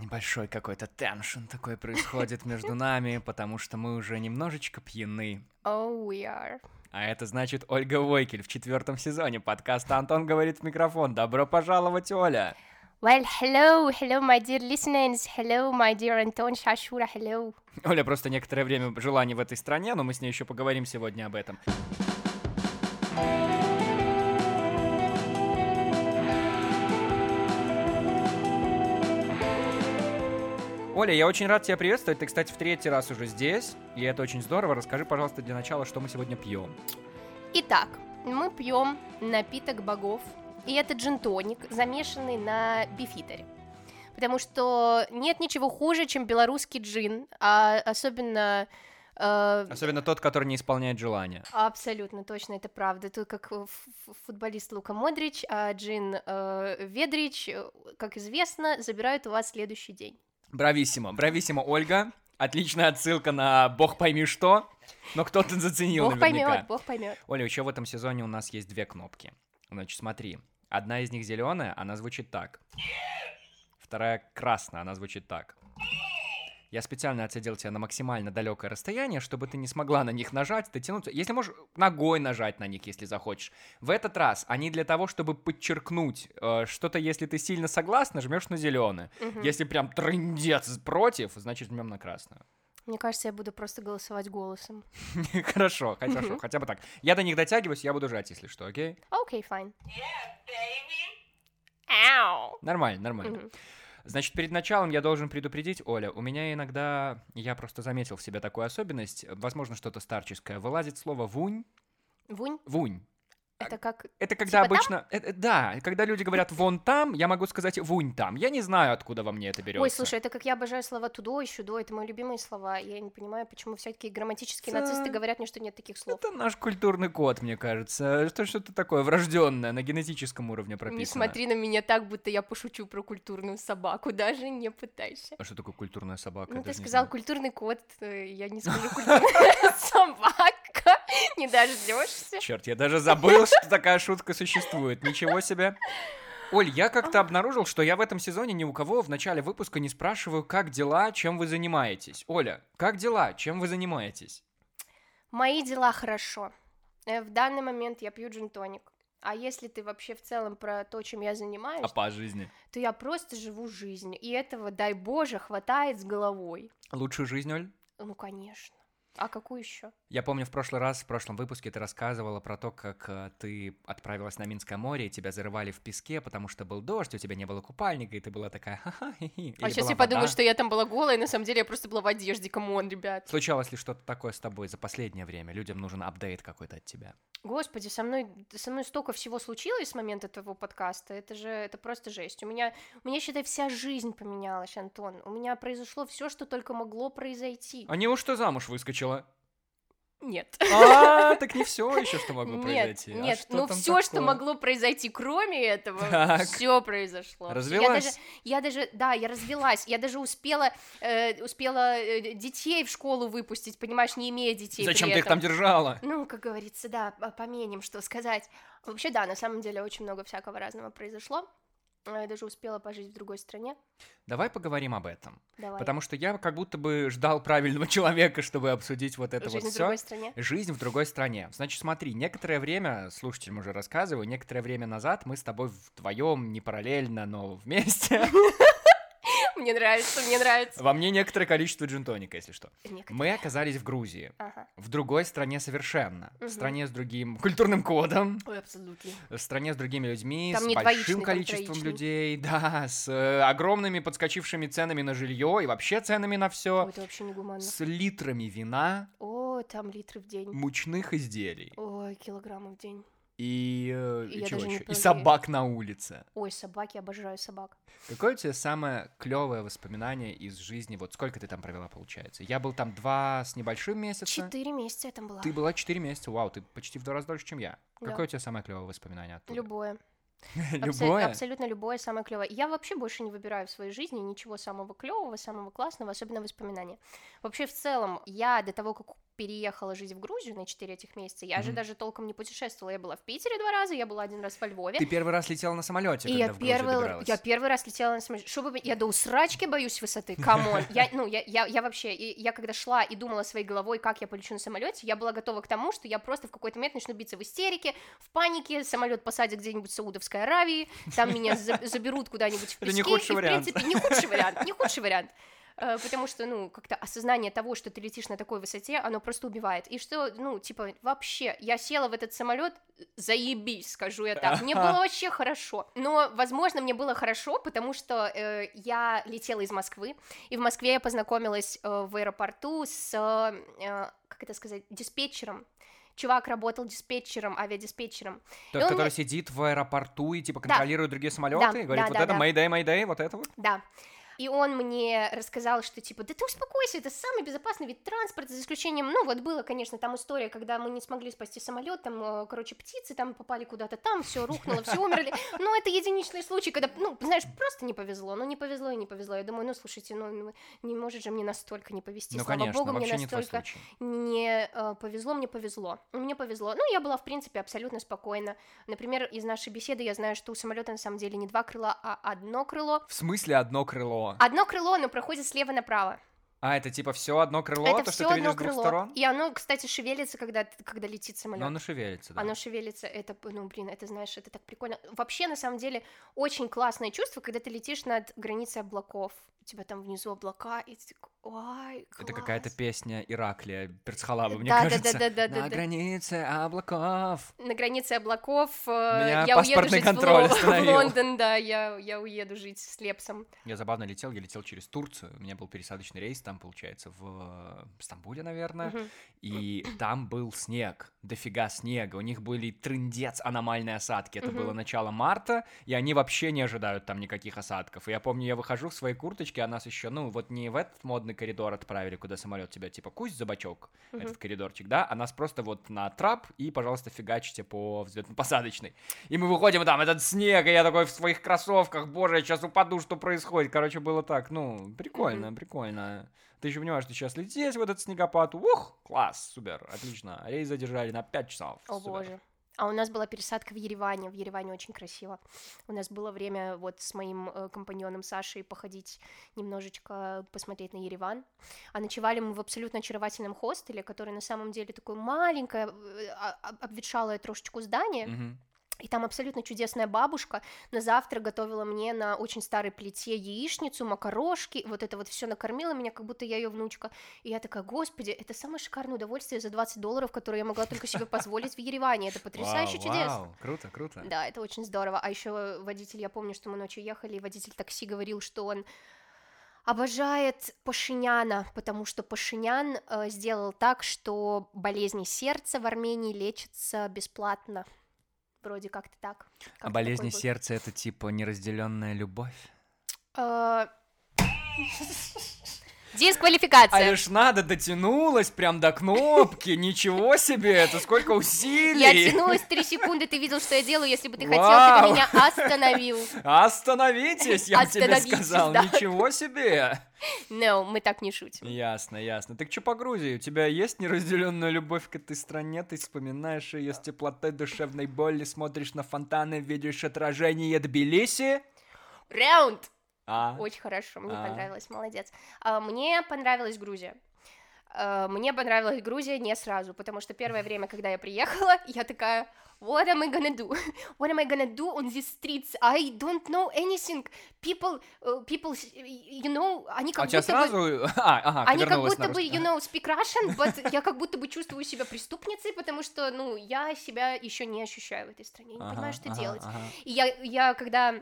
небольшой какой-то теншн такой происходит между нами, потому что мы уже немножечко пьяны. Oh, we are. А это значит Ольга Войкель в четвертом сезоне подкаста «Антон говорит в микрофон». Добро пожаловать, Оля! Well, hello, hello, my dear listeners, hello, my dear Антон Шашура, hello. Оля просто некоторое время жила не в этой стране, но мы с ней еще поговорим сегодня об этом. Оля, я очень рад тебя приветствовать. Ты, кстати, в третий раз уже здесь, и это очень здорово. Расскажи, пожалуйста, для начала, что мы сегодня пьем. Итак, мы пьем напиток богов, и это джин-тоник, замешанный на бифитере. Потому что нет ничего хуже, чем белорусский джин, а особенно э, Особенно тот, который не исполняет желания. Абсолютно точно, это правда. Тут как футболист Лука Модрич, а Джин э, Ведрич, э, как известно, забирают у вас следующий день. Брависсимо, брависсимо, Ольга. Отличная отсылка на бог пойми что, но кто-то заценил Бог наверняка. поймет, Бог поймет. Оля, еще в этом сезоне у нас есть две кнопки. Значит, смотри. Одна из них зеленая, она звучит так. Вторая красная, она звучит так. Я специально отсадил тебя на максимально далекое расстояние, чтобы ты не смогла на них нажать, дотянуться. Если можешь, ногой нажать на них, если захочешь. В этот раз они для того, чтобы подчеркнуть э, что-то, если ты сильно согласна, жмешь на зеленое. Мгм. Если прям трындец против, значит жмем на красную. Мне кажется, я буду просто голосовать голосом. Хорошо, хорошо, хотя бы так. Я до них дотягиваюсь, я буду жать, если что, окей? Окей, fine. Ау. Нормально, нормально. Значит, перед началом я должен предупредить, Оля, у меня иногда, я просто заметил в себе такую особенность, возможно, что-то старческое, вылазит слово «вунь», Вунь, «вунь». Это как... Это когда Типа обычно... э, э, да, когда люди говорят «вон там», я могу сказать «вунь там». Я не знаю, откуда во мне это берется. Ой, слушай, это как я обожаю слова тудо и щудо, это мои любимые слова. Я не понимаю, почему всякие грамматические Да. нацисты говорят мне, что нет таких слов. Это наш культурный код, мне кажется. Это что-то такое врожденное, на генетическом уровне прописано. Не смотри на меня так, будто я пошучу про культурную собаку, даже не пытайся. А что такое культурная собака? Ну, ты сказал культурный код, э, я не скажу культурная собака, не дождешься. Черт, я даже забыл, что такая шутка существует. Ничего себе. Оль, я как-то обнаружил, что я в этом сезоне ни у кого в начале выпуска не спрашиваю, как дела, чем вы занимаетесь. Оля, как дела, чем вы занимаетесь? Мои дела хорошо. Э, В данный момент я пью джин-тоник. А если ты вообще в целом про то, чем я занимаюсь, А по жизни? то я просто живу жизнью. И этого, дай боже, хватает с головой. Лучшую жизнь, Оль? Ну, конечно. А какую еще? Я помню, в прошлый раз, в прошлом выпуске ты рассказывала про то, как э, ты отправилась на Минское море, и тебя зарывали в песке, потому что был дождь, у тебя не было купальника, и ты была такая ха-ха, хи-хи. а сейчас я подумаю, что я там была голая, на самом деле я просто была в одежде. Come on, ребят. Случалось ли что-то такое с тобой за последнее время? Людям нужен update какой-то от тебя. Господи, со мной, со мной столько всего случилось с момента твоего подкаста. Это же, это просто жесть. У меня, у меня, считай, вся жизнь поменялась, Антон. У меня произошло все, что только могло произойти. А неужто замуж выскочила? Нет. А, так не все еще, что могло Нет, произойти. А нет, что ну все, что могло произойти, кроме этого, Так. все произошло. Я Развелась? даже, я даже, да, я развелась, я даже успела, э, успела э, детей в школу выпустить, понимаешь, не имея детей. Зачем ты их там держала? Ну, как говорится, да, по- поменим, что сказать. Вообще, да, на самом деле очень много всякого разного произошло. Э, Я даже успела пожить в другой стране. Давай поговорим об этом. Давай. Потому что я как будто бы ждал правильного человека, чтобы обсудить вот это Жизнь вот в все. другой стране. Жизнь в другой стране. Значит, смотри, некоторое время, слушателям уже рассказываю, некоторое время назад мы с тобой вдвоем, не параллельно, но вместе, Мне нравится, мне нравится. во мне некоторое количество джинтоника, если что. Некоторые. Мы оказались в Грузии, Ага. в другой стране совершенно, в Мгм. стране с другим культурным кодом, Ой, абсолютно. в стране с другими людьми, Там с большим количеством людей, да, с э, огромными подскочившими ценами на жилье и вообще ценами на все, Ой, это вообще не гуманно. с литрами вина, О, там литры в день. мучных изделий Ой, килограммов в день. И, э, И и чего еще? И собак на улице. Ой, собаки, обожаю собак. Какое у тебя самое клевое воспоминание из жизни? Вот сколько ты там провела, получается? Я был там два с небольшим месяца. Четыре месяца я там была. Ты была четыре месяца. Вау, ты почти в два раза дольше, чем я. Да. Какое у тебя самое клевое воспоминание оттуда? Любое. Любое? Абсолютно любое самое клевое. Я вообще больше не выбираю в своей жизни ничего самого клевого, самого классного, особенно воспоминания. Вообще, в целом, я до того, как переехала жить в Грузию на 4 этих месяца, я же Мгм. даже толком не путешествовала. Я была в Питере два раза, я была один раз во Львове. Ты первый раз летела на самолете, И когда я в Грузию первый, добиралась. я первый раз летела на самолете. Что вы- я до усрачки боюсь высоты, come on. Я, ну, я, я, я вообще, и я когда шла и думала своей головой, как я полечу на самолете, я была готова к тому, что я просто в какой-то момент начну биться в истерике, в панике, самолет посадят где-нибудь в Саудовской Аравии, там меня за- заберут куда-нибудь в Это не пески, худший и, в вариант. принципе, не худший вариант, не худший вариант. Э, Потому что, ну, как-то осознание того, что ты летишь на такой высоте, оно просто убивает. И что, ну, типа, вообще, я села в этот самолет, заебись, скажу я так. Мне было вообще хорошо. Но, возможно, мне было хорошо, потому что э, я летела из Москвы, и в Москве я познакомилась э, в аэропорту с, э, как это сказать, диспетчером. Чувак работал диспетчером, авиадиспетчером. Тот, который мне- сидит в аэропорту и типа контролирует другие самолеты, Да, и говорит, да, вот да, это да. Mayday, Mayday, вот это вот. Да. И он мне рассказал, что типа, да ты успокойся, это самый безопасный вид транспорта, за исключением, ну вот было, конечно, там история, когда мы не смогли спасти самолет, там, э, короче, птицы там попали куда-то там, все рухнуло, все умерли, но это единичный случай, когда, ну, знаешь, просто не повезло, ну не повезло и не повезло, я думаю, ну слушайте, ну ну, не может же мне настолько не повезти, Ну, слава конечно, богу, мне вообще не твой настолько не э, повезло, мне повезло. Мне повезло. Ну, я была, в принципе, абсолютно спокойна. Например, из нашей беседы я знаю, что у самолета на самом деле не два крыла, а одно крыло. В смысле одно крыло? Одно крыло, оно проходит слева направо. А, это типа все одно крыло, Это то, что ты видишь с двух сторон? И оно, кстати, шевелится, когда, когда летит самолет. Но оно шевелится, да. Оно шевелится, это, ну, блин, это, знаешь, это так прикольно. Вообще, на самом деле, очень классное чувство, когда ты летишь над границей облаков. У тебя там внизу облака, и ты такой, ой, Это какая-то класс». песня Ираклия Перцхалаба, мне Да, кажется. да, да, да, да, На да. границе облаков. на границе облаков. э, Меня я уеду жить в контроль в, остановил. Лондон, да, я, я уеду жить с Лепсом. Я забавно летел, я летел через Турцию, у меня был пересадочный рейс там, получается, в Стамбуле, наверное, Мгм. и там был снег, дофига снега, у них были трындец аномальные осадки, это Мгм. было начало марта, и они вообще не ожидают там никаких осадков, и я помню, я выхожу в своей курточке, а нас еще, ну, вот не в этот модный коридор отправили, куда самолет тебя, типа, кусь за бочок, Мгм. этот коридорчик, да, а нас просто вот на трап, и, пожалуйста, фигачите по взлетно-посадочной. И мы выходим, и там этот снег, и я такой в своих кроссовках, боже, я сейчас упаду, что происходит. Короче, было так, ну, прикольно, прикольно. Ты еще понимаешь, что сейчас лететь в этот снегопад, ух, класс, супер, отлично. Рейс задержали на 5 часов. О супер. боже. А у нас была пересадка в Ереване. В Ереване очень красиво. У нас было время вот с моим э, компаньоном Сашей походить немножечко, посмотреть на Ереван. А ночевали мы в абсолютно очаровательном хостеле, который на самом деле такое маленькое, э, а- а- обветшалое трошечку здание. Мгм. И там абсолютно чудесная бабушка на завтра готовила мне на очень старой плите яичницу, макарошки, вот это вот все накормила меня, как будто я ее внучка. И я такая, господи, это самое шикарное удовольствие за 20 долларов, которое я могла только себе позволить в Ереване. Это потрясающе Вау, чудесно. вау, круто, круто. Да, это очень здорово. А еще водитель, я помню, что мы ночью ехали, и водитель такси говорил, что он обожает Пашиняна, потому что Пашинян э, сделал так, что болезни сердца в Армении лечатся бесплатно. Вроде как-то так. А Как-то болезни такой сердца это типа неразделенная любовь? Дисквалификация. А лишь надо дотянулась прям до кнопки, ничего себе, это сколько усилий! Я тянулась три секунды, ты видел, что я делаю, если бы ты хотел, ты бы меня остановил. Остановитесь, я тебе сказал, ничего себе! No, мы так не шутим. Ясно, ясно. Так что по Грузии? У тебя есть неразделенная любовь к этой стране? Ты вспоминаешь ее с теплотой душевной боли, смотришь на фонтаны, видишь отражение Тбилиси? Раунд! А? Очень хорошо, мне А. понравилось, молодец. А, Мне понравилась Грузия. А, Мне понравилась Грузия не сразу, потому что первое время, когда я приехала, я такая, what am I gonna do? What am I gonna do on these streets? I don't know anything. People, uh, people, you know, они А как тебя будто бы... сразу... А, ага, Они как будто бы, you know, speak Russian, but я как будто бы чувствую себя преступницей, потому что, ну, я себя еще не ощущаю в этой стране, я не Ага, понимаю, что ага, делать. ага. И я, я когда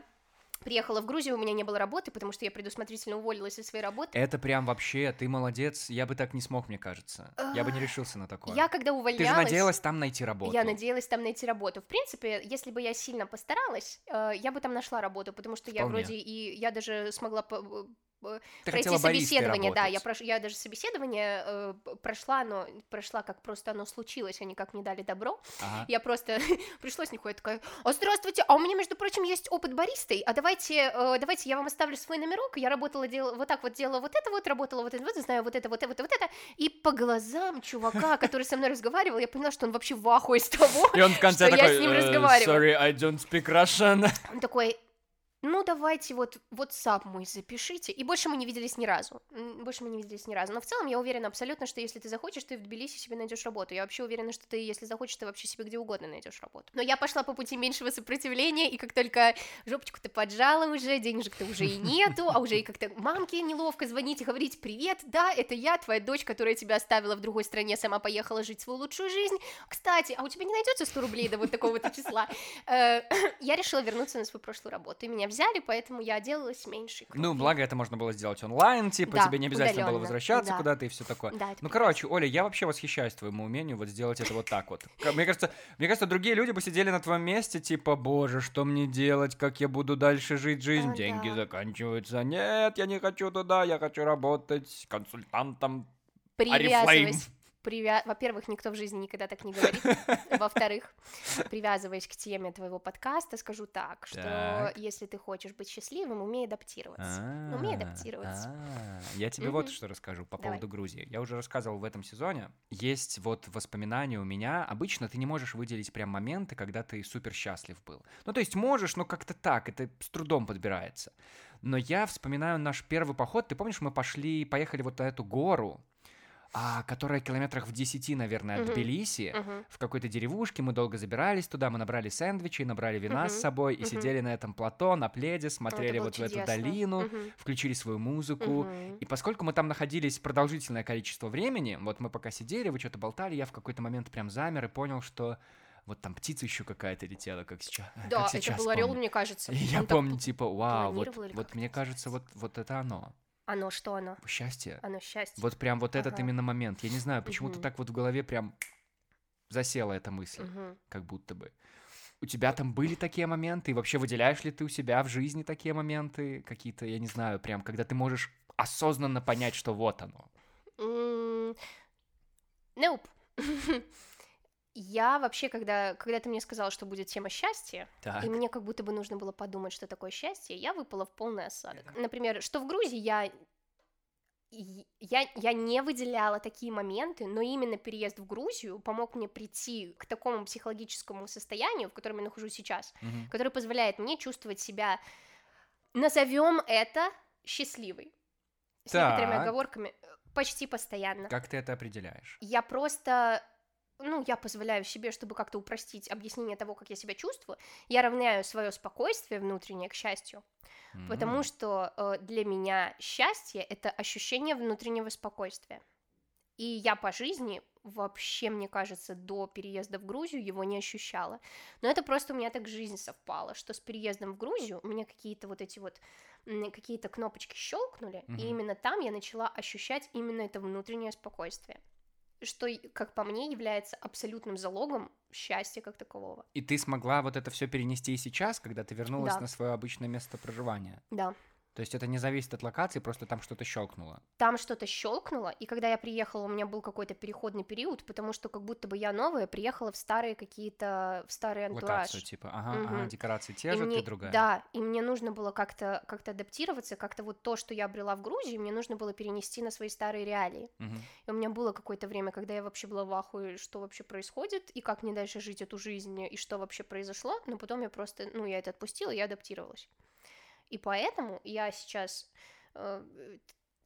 приехала в Грузию, у меня не было работы, потому что я предусмотрительно уволилась из своей работы. Это прям вообще, ты молодец, я бы так не смог, мне кажется. Я бы не решился на такое. Я когда Ты увольнялась... же надеялась там найти работу. Я надеялась там найти работу. В принципе, если бы я сильно постаралась, э, я бы там нашла работу, потому что я Вполне. вроде и я даже смогла э, Ты пройти собеседование, да, я, прош... я даже собеседование э, прошла, но прошла как просто оно случилось, они как не дали добро. Ага. Я просто пришлось нихуя такая, а здравствуйте, а у меня, между прочим, есть опыт баристой, а давайте, э, давайте я вам оставлю свой номерок, я работала, делала, вот так вот делала вот это вот, работала вот это вот, знаю вот это, вот это, вот это, и по глазам чувака, который со мной разговаривал, я поняла, что он вообще в ахуе с того, И он в конце что я такой, с ним «Э. Sorry, I don't speak Russian. Он такой, ну давайте вот WhatsApp мой запишите. И больше мы не виделись ни разу. Больше мы не виделись ни разу. Но в целом я уверена абсолютно, что если ты захочешь, ты в Тбилиси себе найдешь работу. Я вообще уверена, что ты, если захочешь, ты вообще себе где угодно найдешь работу. Но я пошла по пути меньшего сопротивления, и как только жопочку ты поджала уже, денежек-то уже и нету, а уже и как-то мамке неловко звонить и говорить, привет, да, это я, твоя дочь, которая тебя оставила в другой стране, сама поехала жить свою лучшую жизнь. Кстати, а у тебя не найдется 100 рублей до вот такого-то числа? Э, Я решила вернуться на свою прошлую работу, и меня взяли, поэтому я делалась меньше. Ну, благо это можно было сделать онлайн, типа, Да, тебе не обязательно было удалённо, возвращаться да. куда-то и все такое. Да, Ну, короче, Оля, я вообще восхищаюсь твоему умению вот сделать это вот так вот. Мне кажется, мне кажется, другие люди бы сидели на твоем месте, типа, боже, что мне делать, как я буду дальше жить жизнь, А, деньги да. заканчиваются. Нет, я не хочу туда, я хочу работать консультантом. привязываясь. Привя... Во-первых, никто в жизни никогда так не говорит. Во-вторых, привязываясь к теме твоего подкаста, скажу так, что если ты хочешь быть счастливым, умей адаптироваться. Умей адаптироваться. А, Я тебе вот что расскажу по поводу Грузии. Я уже рассказывал в этом сезоне. Есть вот воспоминания у меня. Обычно ты не можешь выделить прям моменты, когда ты супер счастлив был. Ну, то есть можешь, но как-то так, это с трудом подбирается. Но я вспоминаю наш первый поход. Ты помнишь, мы пошли, поехали вот на эту гору, а, которая километрах в 10, наверное, от. Тбилиси Мгм. в какой-то деревушке, мы долго забирались туда, мы набрали сэндвичи, набрали вина с Мгм, собой и мгм. сидели на этом плато, на пледе, это смотрели вот в эту чудесно. долину, Мгм. включили свою музыку. Мгм. И поскольку мы там находились продолжительное количество времени, вот мы пока сидели, вы что-то болтали, я в какой-то момент прям замер и понял, что вот там птица еще какая-то летела, как сейчас. Да, как это сейчас был орел, мне кажется. И я помню, типа, вау, вот, вот мне это кажется, вот, вот это оно. Оно что оно? Счастье. Оно счастье. Вот прям вот этот Ага. именно момент. Я не знаю, почему-то Мгм. так вот в голове прям засела эта мысль, Мгм. как будто бы. У тебя там были такие моменты? И вообще выделяешь ли ты у себя в жизни такие моменты? Какие-то, я не знаю, прям, когда ты можешь осознанно понять, что вот оно. М, Nope. Я вообще, когда, когда ты мне сказала, что будет тема счастья, Так. и мне как будто бы нужно было подумать, что такое счастье, я выпала в полный осадок. Например, что в Грузии я я, я не выделяла такие моменты, но именно переезд в Грузию помог мне прийти к такому психологическому состоянию, в котором я нахожусь сейчас, Мгм. который позволяет мне чувствовать себя, назовем это, счастливой. С некоторыми Так. оговорками э, почти постоянно. Как ты это определяешь? Я просто, ну, я позволяю себе, чтобы как-то упростить объяснение того, как я себя чувствую, я равняю свое спокойствие внутреннее к счастью, потому М. что э, для меня счастье это ощущение внутреннего спокойствия. И я по жизни вообще, мне кажется, до переезда в Грузию его не ощущала. Но это просто у меня так жизнь совпала, что с переездом в Грузию у меня какие-то вот эти вот какие-то кнопочки щелкнули, Мгм. и именно там я начала ощущать именно это внутреннее спокойствие, что, как по мне, является абсолютным залогом счастья как такового. И ты смогла вот это все перенести и сейчас, когда ты вернулась Да. на свое обычное место проживания. Да. То есть это не зависит от локации, просто там что-то щелкнуло. там что-то щелкнуло, и когда я приехала, у меня был какой-то переходный период, потому что как будто бы я новая приехала в старые какие-то, в старый антураж. Локацию, типа, ага, ага, Мгм. декорации те И же, мне- ты другая. Да, и мне нужно было как-то как адаптироваться, как-то вот то, что я обрела в Грузии, мне нужно было перенести на свои старые реалии. Мгм. И у меня было какое-то время, когда я вообще была в ахуе, что вообще происходит, и как мне дальше жить эту жизнь, и что вообще произошло, но потом я просто, ну, я это отпустила, я адаптировалась. И поэтому я сейчас, э,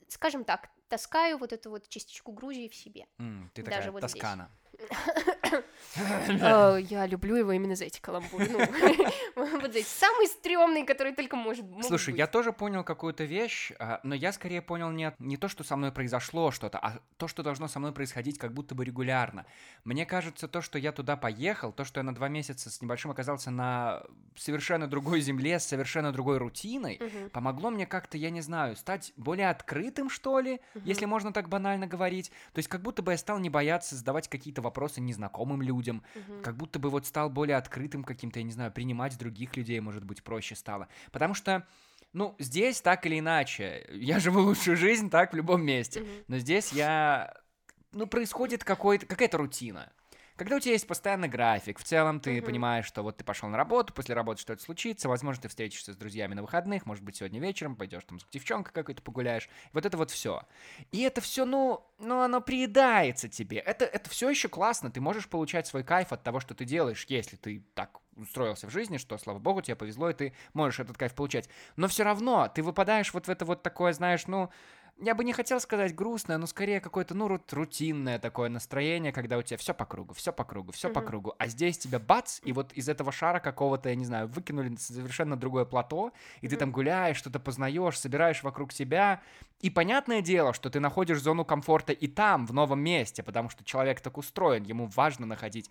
скажем так, таскаю вот эту вот частичку Грузии в себе. М, ты Даже такая вот здесь. Тоскана. Э, Я люблю его именно за эти каламбуры. Ну, вот за эти самый стрёмный, который только может Слушай, я тоже понял какую-то вещь, а, но я скорее понял не, то, что со мной произошло что-то, а то, что должно со мной происходить как будто бы регулярно. Мне кажется, то, что я туда поехал, то, что я на два месяца с небольшим оказался на совершенно другой земле, с совершенно другой рутиной, помогло мне как-то, я не знаю, стать более открытым, что ли. Если можно так банально говорить. То есть как будто бы я стал не бояться задавать какие-то вопросы незнакомым людям, Мгм. как будто бы вот стал более открытым каким-то, я не знаю, принимать других людей, может быть, проще стало. Потому что Ну, здесь так или иначе. Я живу лучшую жизнь так в любом месте. Мгм. Но здесь я... Ну, происходит какой-то, какая-то рутина. Когда у тебя есть постоянный график, в целом ты Мгм. понимаешь, что вот ты пошел на работу, после работы что-то случится, возможно, ты встретишься с друзьями на выходных, может быть, сегодня вечером пойдешь там с девчонкой какой-то погуляешь. Вот это вот все. И это все, ну, ну, оно приедается тебе. Это, это все еще классно. Ты можешь получать свой кайф от того, что ты делаешь, если ты так устроился в жизни, что, слава богу, тебе повезло, и ты можешь этот кайф получать. Но все равно ты выпадаешь вот в это вот такое, знаешь, ну, я бы не хотел сказать грустное, но скорее какое-то, ну, рут- рутинное такое настроение, когда у тебя все по кругу, все по кругу, все по Мгм. кругу. А здесь тебя бац, и вот из этого шара какого-то, я не знаю, выкинули на совершенно другое плато, и ты Мгм. там гуляешь, что-то познаешь, собираешь вокруг себя. И понятное дело, что ты находишь зону комфорта и там, в новом месте, потому что человек так устроен, ему важно находить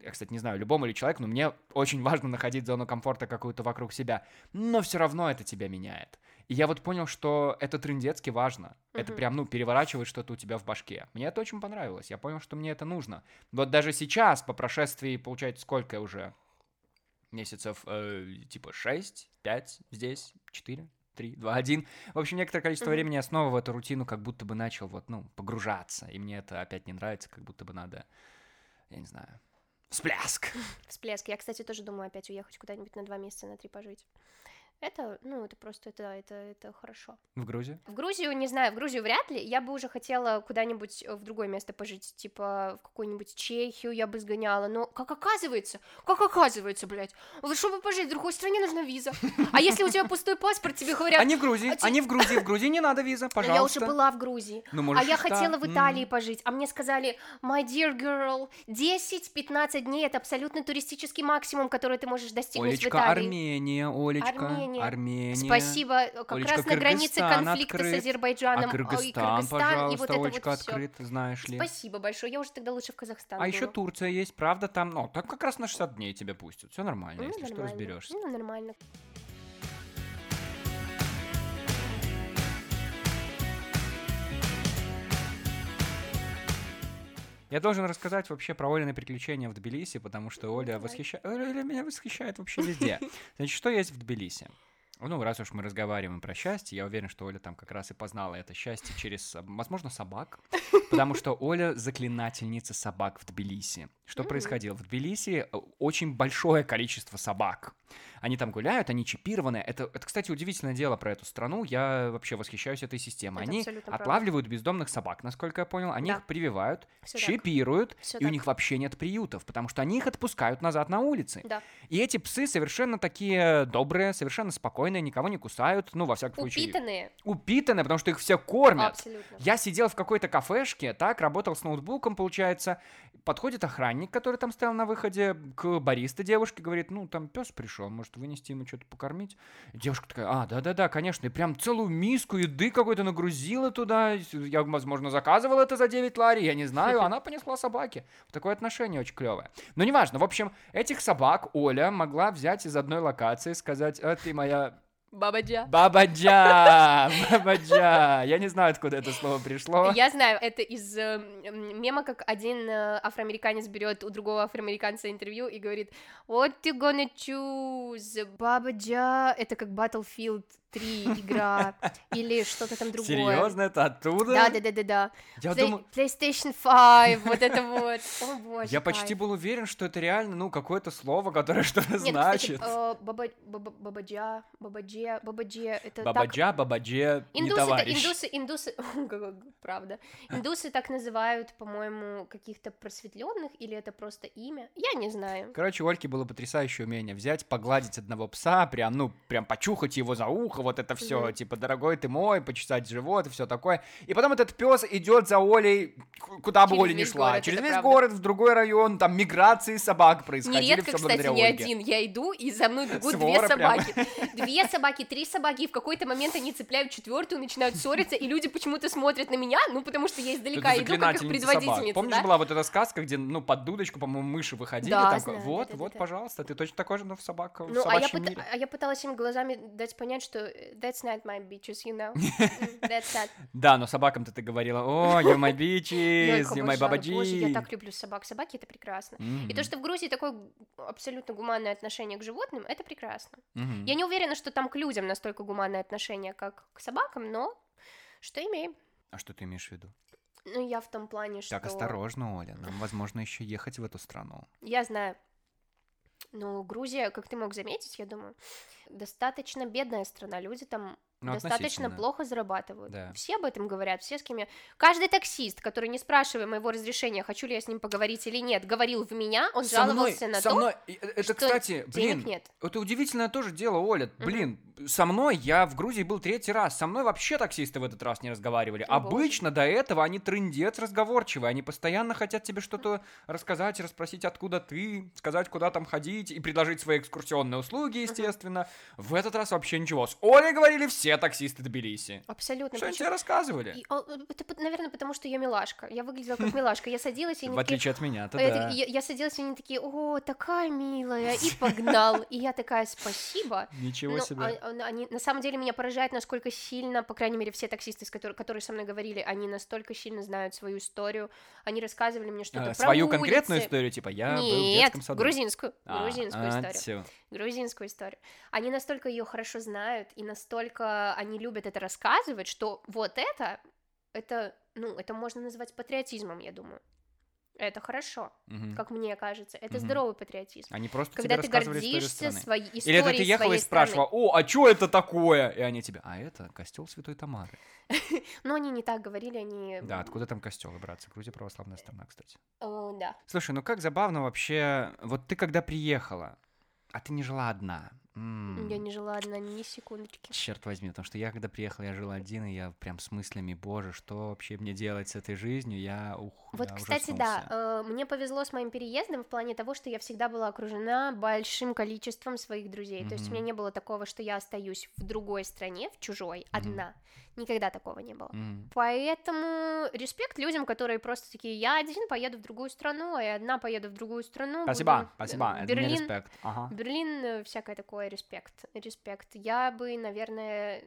я, кстати, не знаю, любому ли человеку, но мне очень важно находить зону комфорта какую-то вокруг себя. Но все равно это тебя меняет. И я вот понял, что это трындецки важно. Это Мгм. прям, ну, переворачивает что-то у тебя в башке. Мне это очень понравилось. Я понял, что мне это нужно. Вот даже сейчас, по прошествии, получается, сколько уже? Месяцев, э, типа, 6, 5 здесь, 4, 3, 2, 1. В общем, некоторое количество Мгм. времени я снова в эту рутину как будто бы начал вот, ну, погружаться. И мне это опять не нравится, как будто бы надо, я не знаю, всплеск. Всплеск. Я, кстати, тоже думаю опять уехать куда-нибудь на два месяца, на три пожить. Это, ну, это просто, это, это, это хорошо. В Грузии? В Грузию, не знаю, в Грузию вряд ли. Я бы уже хотела куда-нибудь э, в другое место пожить, типа в какую-нибудь Чехию я бы сгоняла. Но как оказывается, как оказывается, блядь, вот чтобы пожить в другой стране нужна виза. А если у тебя пустой паспорт, тебе говорят, Они в Грузии, а они в Грузии, в Грузии не надо виза, «Ну, я пожалуйста. уже была в Грузии. Ну, А я хотела в. Италии пожить, а мне сказали, my dear girl, 10-15 дней это абсолютно туристический максимум, который ты можешь достигнуть в Олечка, Италии. Армения, Олечка, Армения. Армения. Спасибо, как Олечка, раз на границе Кыргызстан конфликта открыт. с Азербайджаном. А Кыргызстан, Кыргызстан, пожалуйста, и вот это Олечка вот открыт, знаешь ли. Спасибо большое, я уже тогда лучше в Казахстан А еще буду. Турция есть, правда, там, ну, так как раз на 60 дней тебя пустят. Все нормально, Ну, если что, нормально. разберешься. Ну, нормально. Я должен рассказать вообще про Олины приключения в Тбилиси, потому что Оля восхищает... Оля меня восхищает вообще везде. Значит, что есть в Тбилиси? Ну, раз уж мы разговариваем про счастье, я уверен, что Оля там как раз и познала это счастье через, возможно, собак, потому что Оля заклинательница собак в Тбилиси. Что происходило? В Тбилиси э, очень большое количество собак. Они там гуляют, они чипированы. Это, это, кстати, удивительное дело про эту страну. Я вообще восхищаюсь этой системой. Это Они абсолютно правда. отлавливают бездомных собак, насколько я понял. Они Да. их прививают, Всё так. чипируют, Всё и у так. них вообще нет приютов, потому что они их отпускают назад на улицы. Да. И эти псы совершенно такие добрые, совершенно спокойные, никого не кусают, ну, во всяком случае, Упитанные. упитанные, потому что их все кормят. Абсолютно. Я сидел в какой-то кафешке, так, работал с ноутбуком, получается. Подходит охранник, который там стоял на выходе, к бариста девушке, говорит, ну, там пес пришел, может, вынести ему что-то покормить. И девушка такая, а, да-да-да, конечно, и прям целую миску еды какой-то нагрузила туда. Я, возможно, заказывал это за 9 лари, я не знаю, она понесла собаки. Такое отношение очень клевое. Но неважно, в общем, этих собак Оля могла взять из одной локации сказать, а ты моя Бабаджа. Бабаджа, бабаджа. Я не знаю, откуда это слово пришло. Я знаю, это из э, мема, как один э, афроамериканец берет у другого афроамериканца интервью и говорит What you gonna choose? Бабаджа. Это как Battlefield 3 игра или что-то там другое. Серьезно, это оттуда? Да, да, да, да, да. Я Play- думаю, PlayStation 5, вот это вот. О боже. я почти был уверен, что это реально, ну, какое-то слово, которое что-то значит. баба- баба- бабаджа, бабадже, бабадже, это так Бабаджа, бабадже, не Индусы, товарищ. индусы, индусы, правда. Индусы так называют, по-моему, каких-то просветленных, или это просто имя? Я не знаю. Короче, у Ольки было потрясающее умение взять, погладить одного пса, прям, ну, прям почухать его за ухо, вот это все, Мгм. типа, дорогой ты мой, почесать живот и все такое. И потом этот пес идет за Олей, куда бы Оля ни шла, город, через весь правда. город, в другой район, там миграции собак происходили, Нередко, кстати, не Ольге. один. Я иду, и за мной бегут Свора две собаки. Две собаки, три собаки, и в какой-то момент они цепляют четвертую, начинают ссориться, и люди почему-то смотрят на меня, ну, потому что я издалека иду, как их предводительница, Помнишь, да? была вот эта сказка, где, ну, под дудочку, по-моему, мыши выходили, Да, там, знаю, вот, да-да-да-да. вот, пожалуйста, ты точно такой же, но в собак, в Ну, а я, мире. а я пыталась им глазами дать понять, что that's not my bitches, you know. That's not. Да, но собакам-то ты говорила, о, you're my bitches, you're my babaji. Боже, я так люблю собак. Собаки — это прекрасно. И то, что в Грузии такое абсолютно гуманное отношение к животным, это прекрасно. Я не уверена, что там к людям настолько гуманное отношение, как к собакам, но что имеем. А что ты имеешь в виду? Ну, я в том плане, что... Так, осторожно, Оля, нам, возможно, еще ехать в эту страну. Я знаю. Ну, Грузия, как ты мог заметить, я думаю, достаточно бедная страна. Люди там Ну, достаточно плохо зарабатывают. Да. Все об этом говорят, все с кем я... Каждый таксист, который, не спрашивая моего разрешения, хочу ли я с ним поговорить или нет, говорил в меня, он Со мной- жаловался на со то, мной- э, Это, что кстати, блин, нет. это удивительное тоже дело, Оля. Блин, со мной я в Грузии был третий раз. Со мной вообще таксисты в этот раз не разговаривали. О, боже. Обычно до этого они трындец разговорчивые. Они постоянно хотят тебе что-то рассказать, расспросить, откуда ты, сказать, куда там ходить и предложить свои экскурсионные услуги, естественно. В этот раз вообще ничего. С Олей говорили все таксисты Тбилиси. Абсолютно. Что тебе рассказывали? И, а, Это, наверное, потому что я милашка. Я выглядела как милашка. Я садилась, и они В такие, отличие от меня, то А я, да. я- я садилась, и они такие, о, такая милая, и погнал. И я такая, спасибо. Ничего Ну, себе. а- они, на самом деле меня поражает, насколько сильно, по крайней мере, все таксисты, с которых, которые со мной говорили, они настолько сильно знают свою историю. Они рассказывали мне что-то А, про Свою конкретную улицы. историю, типа я был в Нет, детском саду. грузинскую, А, грузинскую а, историю. всё. Грузинскую историю. Они настолько ее хорошо знают, и настолько они любят это рассказывать, что вот это, это, ну, это можно назвать патриотизмом, я думаю. Это хорошо, Мгм. как мне кажется. Это Мгм. здоровый патриотизм. Они просто Когда тебе ты историю гордишься страны. своей Или историей это ты ехала и спрашивала, о, а что это такое? И они тебе, а это костел Святой Тамары. Но они не так говорили, они... Да, откуда там костелы, братцы? Грузия православная страна, кстати. Э, да. Слушай, ну как забавно вообще, вот ты когда приехала, а ты не жила одна. М. Я не жила одна ни секундочки. Черт возьми, потому что я когда приехал, я жил один, и я прям с мыслями, боже, что вообще мне делать с этой жизнью, я ух, Вот, я кстати, ужаснулся. да, э, мне повезло с моим переездом в плане того, что я всегда была окружена большим количеством своих друзей. То есть у меня не было такого, что я остаюсь в другой стране, в чужой, одна. Никогда такого не было. М. Поэтому респект людям, которые просто такие, я один поеду в другую страну, а я одна поеду в другую страну. Спасибо, буду, спасибо, это мне Берлин, респект. Ага. Берлин, э, всякое такое, респект, респект. Я бы, наверное,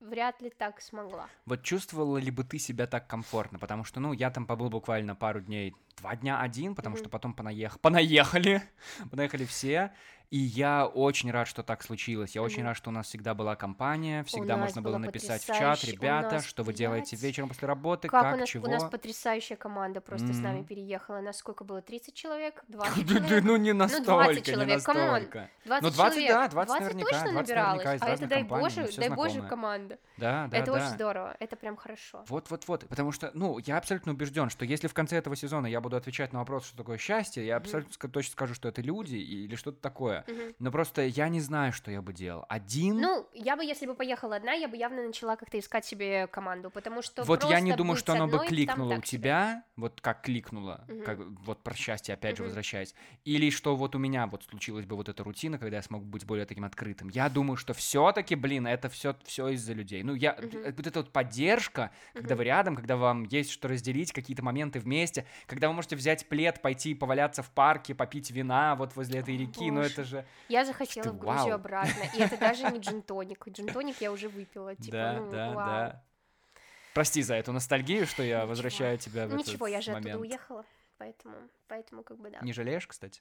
вряд ли так смогла. Вот чувствовала ли бы ты себя так комфортно? Потому что, ну, я там побыл буквально пару дней, два дня один, потому Мгм. что потом понаех... понаехали, понаехали все. И я очень рад, что так случилось. Я очень Мгм. рад, что у нас всегда была компания, всегда можно было написать в чат, ребята, что вы делаете блядь, вечером после работы, Как, как, у, нас, чего. у нас потрясающая команда просто с нами переехала. Нас сколько было? 30 человек? 20 Да, да, человек? ну не 20 настолько, не человек, настолько. 20 Ну, 20, человек. да, 20 наверняка, точно 20 набиралось. а это, дай боже, дай боже, команда. Да, да, это очень здорово, это прям хорошо. Вот, вот, вот. Потому что, ну, я абсолютно убежден, что если в конце этого сезона я буду отвечать на вопрос, что такое счастье, я абсолютно точно скажу, что это люди или что-то такое. Мгм. Но просто я не знаю, что я бы делал. Один. Ну, я бы, если бы поехала одна, я бы явно начала как-то искать себе команду, потому что вот я не думаю, что оно бы кликнуло у тебя, вот как кликнуло, Мгм. как вот про счастье опять же Мгм. возвращаясь, или что вот у меня вот случилась бы вот эта рутина, когда я смог быть более таким открытым. Я думаю, что все-таки, блин, это все все из-за людей. Ну я э, вот эта вот поддержка, когда Мгм. вы рядом, когда вам есть что разделить, какие-то моменты вместе, когда вы можете взять плед, пойти поваляться в парке, попить вина вот возле этой реки, ну боже. это же Я захотела Что, в Грузию вау. обратно, и это даже не джин-тоник. Джин-тоник я уже выпила, типа, да, ну, да, вау. да. Прости за эту ностальгию, что я Ничего. возвращаю тебя в Ну этот ничего, я же момент. оттуда уехала, поэтому, поэтому как бы да. Не жалеешь, кстати?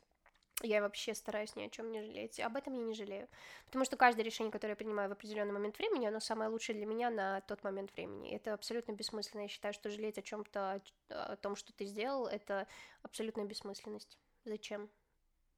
Я вообще стараюсь ни о чем не жалеть. Об этом я не жалею. Потому что каждое решение, которое я принимаю в определенный момент времени, оно самое лучшее для меня на тот момент времени. Это абсолютно бессмысленно. Я считаю, что жалеть о чем-то, о том, что ты сделал, это абсолютная бессмысленность. Зачем?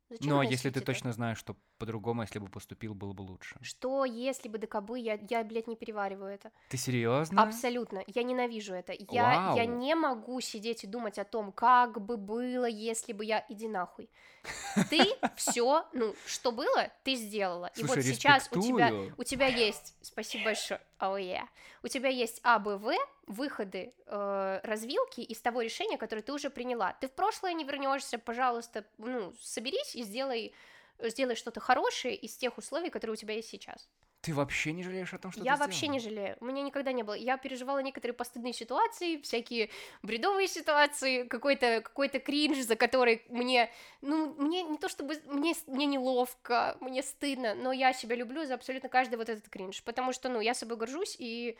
Зачем Ну, а если ты это? точно знаешь, что по-другому, если бы поступил, было бы лучше. Что, если бы докобы, я, я, блядь, не перевариваю это. Ты серьезно? Абсолютно. Я ненавижу это. Я, я Вау. не могу сидеть и думать о том, как бы было, если бы я... Иди нахуй. Ты все, ну, что было, ты сделала. и вот сейчас у тебя, у тебя есть... Спасибо большое. Oh, yeah. У тебя есть А, Б, В, выходы, э, развилки из того решения, которое ты уже приняла. Ты в прошлое не вернешься, пожалуйста, ну, соберись и сделай, сделай что-то хорошее из тех условий, которые у тебя есть сейчас. Ты вообще не жалеешь о том, что я ты вообще сделала? не жалею. У меня никогда не было. Я переживала некоторые постыдные ситуации, всякие бредовые ситуации, какой-то какой кринж, за который мне, ну, мне не то чтобы мне мне неловко, мне стыдно, но я себя люблю за абсолютно каждый вот этот кринж, потому что, ну, я собой горжусь и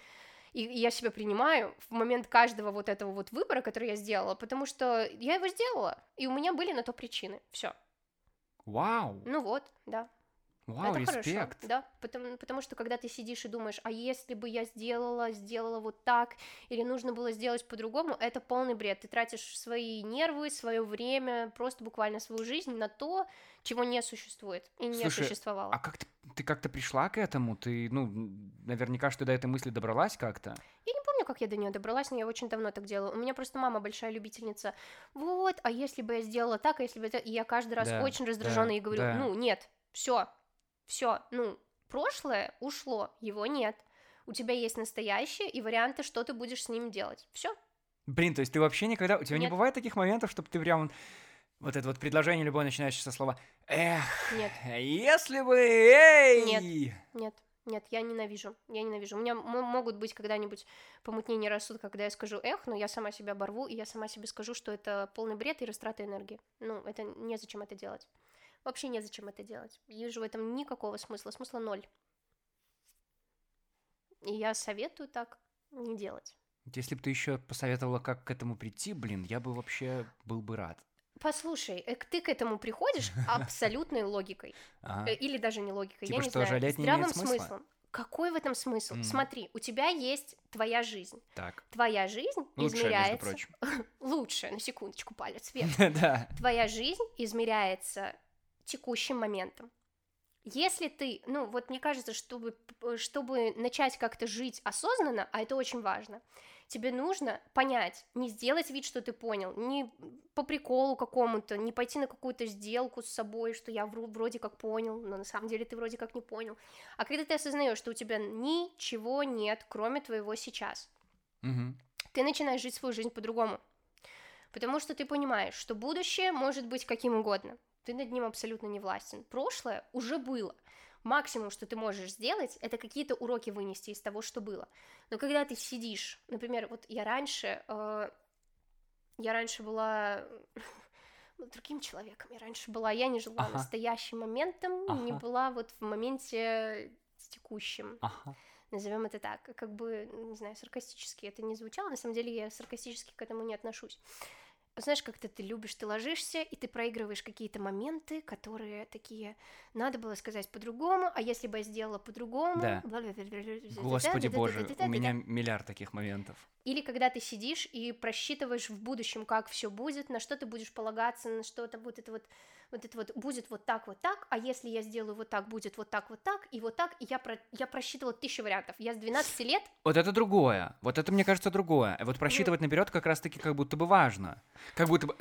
и, и я себя принимаю в момент каждого вот этого вот выбора, который я сделала, потому что я его сделала, и у меня были на то причины. Все. Вау! Ну вот, да. Вау, это респект. хорошо, да, потому, потому что когда ты сидишь и думаешь, а если бы я сделала, сделала вот так, или нужно было сделать по-другому, это полный бред, ты тратишь свои нервы, свое время, просто буквально свою жизнь на то, чего не существует и не Слушай, существовало. а как ты, ты как-то пришла к этому? Ты, ну, наверняка, что до этой мысли добралась как-то? Я не помню как я до нее добралась, но я очень давно так делала. У меня просто мама большая любительница. Вот, а если бы я сделала так, а если бы это... И я каждый раз да, очень раздраженная да, и говорю, да. ну, нет, все, все, ну, прошлое ушло, его нет. У тебя есть настоящее и варианты, что ты будешь с ним делать. Все. Блин, то есть ты вообще никогда... У тебя нет. не бывает таких моментов, чтобы ты прям... Вот это вот предложение любое начинающее со слова «Эх, нет. если бы, эй!» Нет, нет. Нет, я ненавижу, я ненавижу. У меня могут быть когда-нибудь помутнения рассудка, когда я скажу «эх», но я сама себя оборву, и я сама себе скажу, что это полный бред и растрата энергии. Ну, это незачем это делать. Вообще незачем это делать. Вижу в этом никакого смысла, смысла ноль. И я советую так не делать. Если бы ты еще посоветовала, как к этому прийти, блин, я бы вообще был бы рад. Послушай, э, ты к этому приходишь абсолютной логикой. Э, или даже не логикой, я не знаю. Жалеть не здравым смыслом. Какой в этом смысл? Смотри, у тебя есть твоя жизнь. Так. Твоя жизнь измеряется... Лучше, на секундочку, палец вверх. Твоя жизнь измеряется текущим моментом. Если ты, ну вот мне кажется, чтобы, э, чтобы начать как-то жить осознанно, а это очень важно, тебе нужно понять, не сделать вид, что ты понял, не по приколу какому-то, не пойти на какую-то сделку с собой, что я вроде как понял, но на самом деле ты вроде как не понял. А когда ты осознаешь, что у тебя ничего нет, кроме твоего сейчас, угу. ты начинаешь жить свою жизнь по-другому. Потому что ты понимаешь, что будущее может быть каким угодно. Ты над ним абсолютно не властен. Прошлое уже было максимум, что ты можешь сделать, это какие-то уроки вынести из того, что было. Но когда ты сидишь, например, вот я раньше, э, я раньше была ну, другим человеком, я раньше была, я не жила ага. настоящим моментом, ага. не была вот в моменте с текущим. Ага назовем это так, как бы, не знаю, саркастически это не звучало, на самом деле я саркастически к этому не отношусь знаешь, как-то ты любишь, ты ложишься, и ты проигрываешь какие-то моменты, которые такие, надо было сказать по-другому, а если бы я сделала по-другому... Да. Господи боже, у меня миллиард таких моментов. Или когда ты сидишь и просчитываешь в будущем, как все будет, на что ты будешь полагаться, на что-то вот это вот вот это вот будет вот так, вот так, а если я сделаю вот так, будет вот так, вот так, и вот так, и я, про, я просчитывала тысячу вариантов. Я с 12 лет... Вот это другое. Вот это, мне кажется, другое. Вот просчитывать наперед как раз-таки как будто бы важно. Как будто бы...